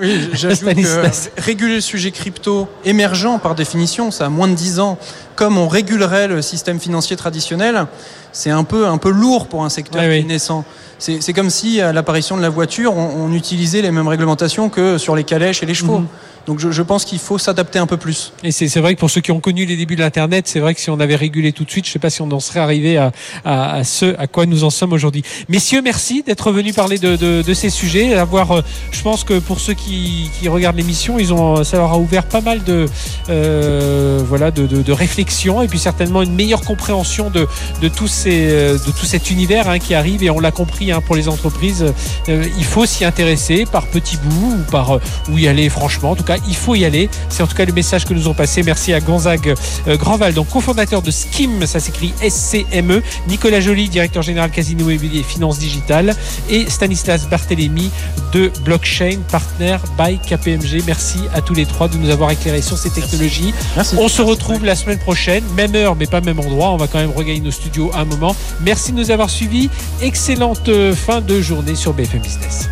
oui, j'ajoute que réguler le sujet crypto émergent par définition, ça a moins de 10 ans, comme on régulerait le système financier traditionnel, c'est un peu, un peu lourd pour un secteur naissant. C'est comme si à l'apparition de la voiture, on, utilisait les mêmes réglementations que sur les calèches et les chevaux. Mhm. Donc je, pense qu'il faut s'adapter un peu plus. Et c'est vrai que pour ceux qui ont connu les débuts de l'Internet, c'est vrai que si on avait régulé tout de suite, je ne sais pas si on en serait arrivé à, à, ce à quoi nous en sommes aujourd'hui. Messieurs, merci d'être venus parler de, de, de, ces sujets. Avoir, euh, je pense que pour ceux qui, qui regardent l'émission, ils ont, ça leur a ouvert pas mal de, euh, voilà, de, de, réflexions et puis certainement une meilleure compréhension de, de, tous ces, euh, de tout cet univers hein, qui arrive. Et on l'a compris hein, pour les entreprises, euh, il faut s'y intéresser par petits bouts ou par où y aller franchement. En tout cas, il faut y aller. C'est en tout cas le message que nous ont passé. Merci à Gonzague euh, Grandval, donc cofondateur de Skim, ça s'écrit SCME, Nicolas Joly, directeur général Casino Immobilier et Finances Digitales, et Stanislas Barthélémy de Blockchain Partner by KPMG. Merci à tous les trois de nous avoir éclairés sur ces technologies. On se retrouve la semaine prochaine, même heure mais pas même endroit. On va quand même regagner nos studios un moment. Merci de nous avoir suivis. Excellente euh, fin de journée sur BFM Business.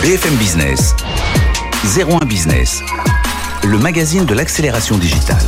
BFM Business. 01 Business, le magazine de l'accélération digitale.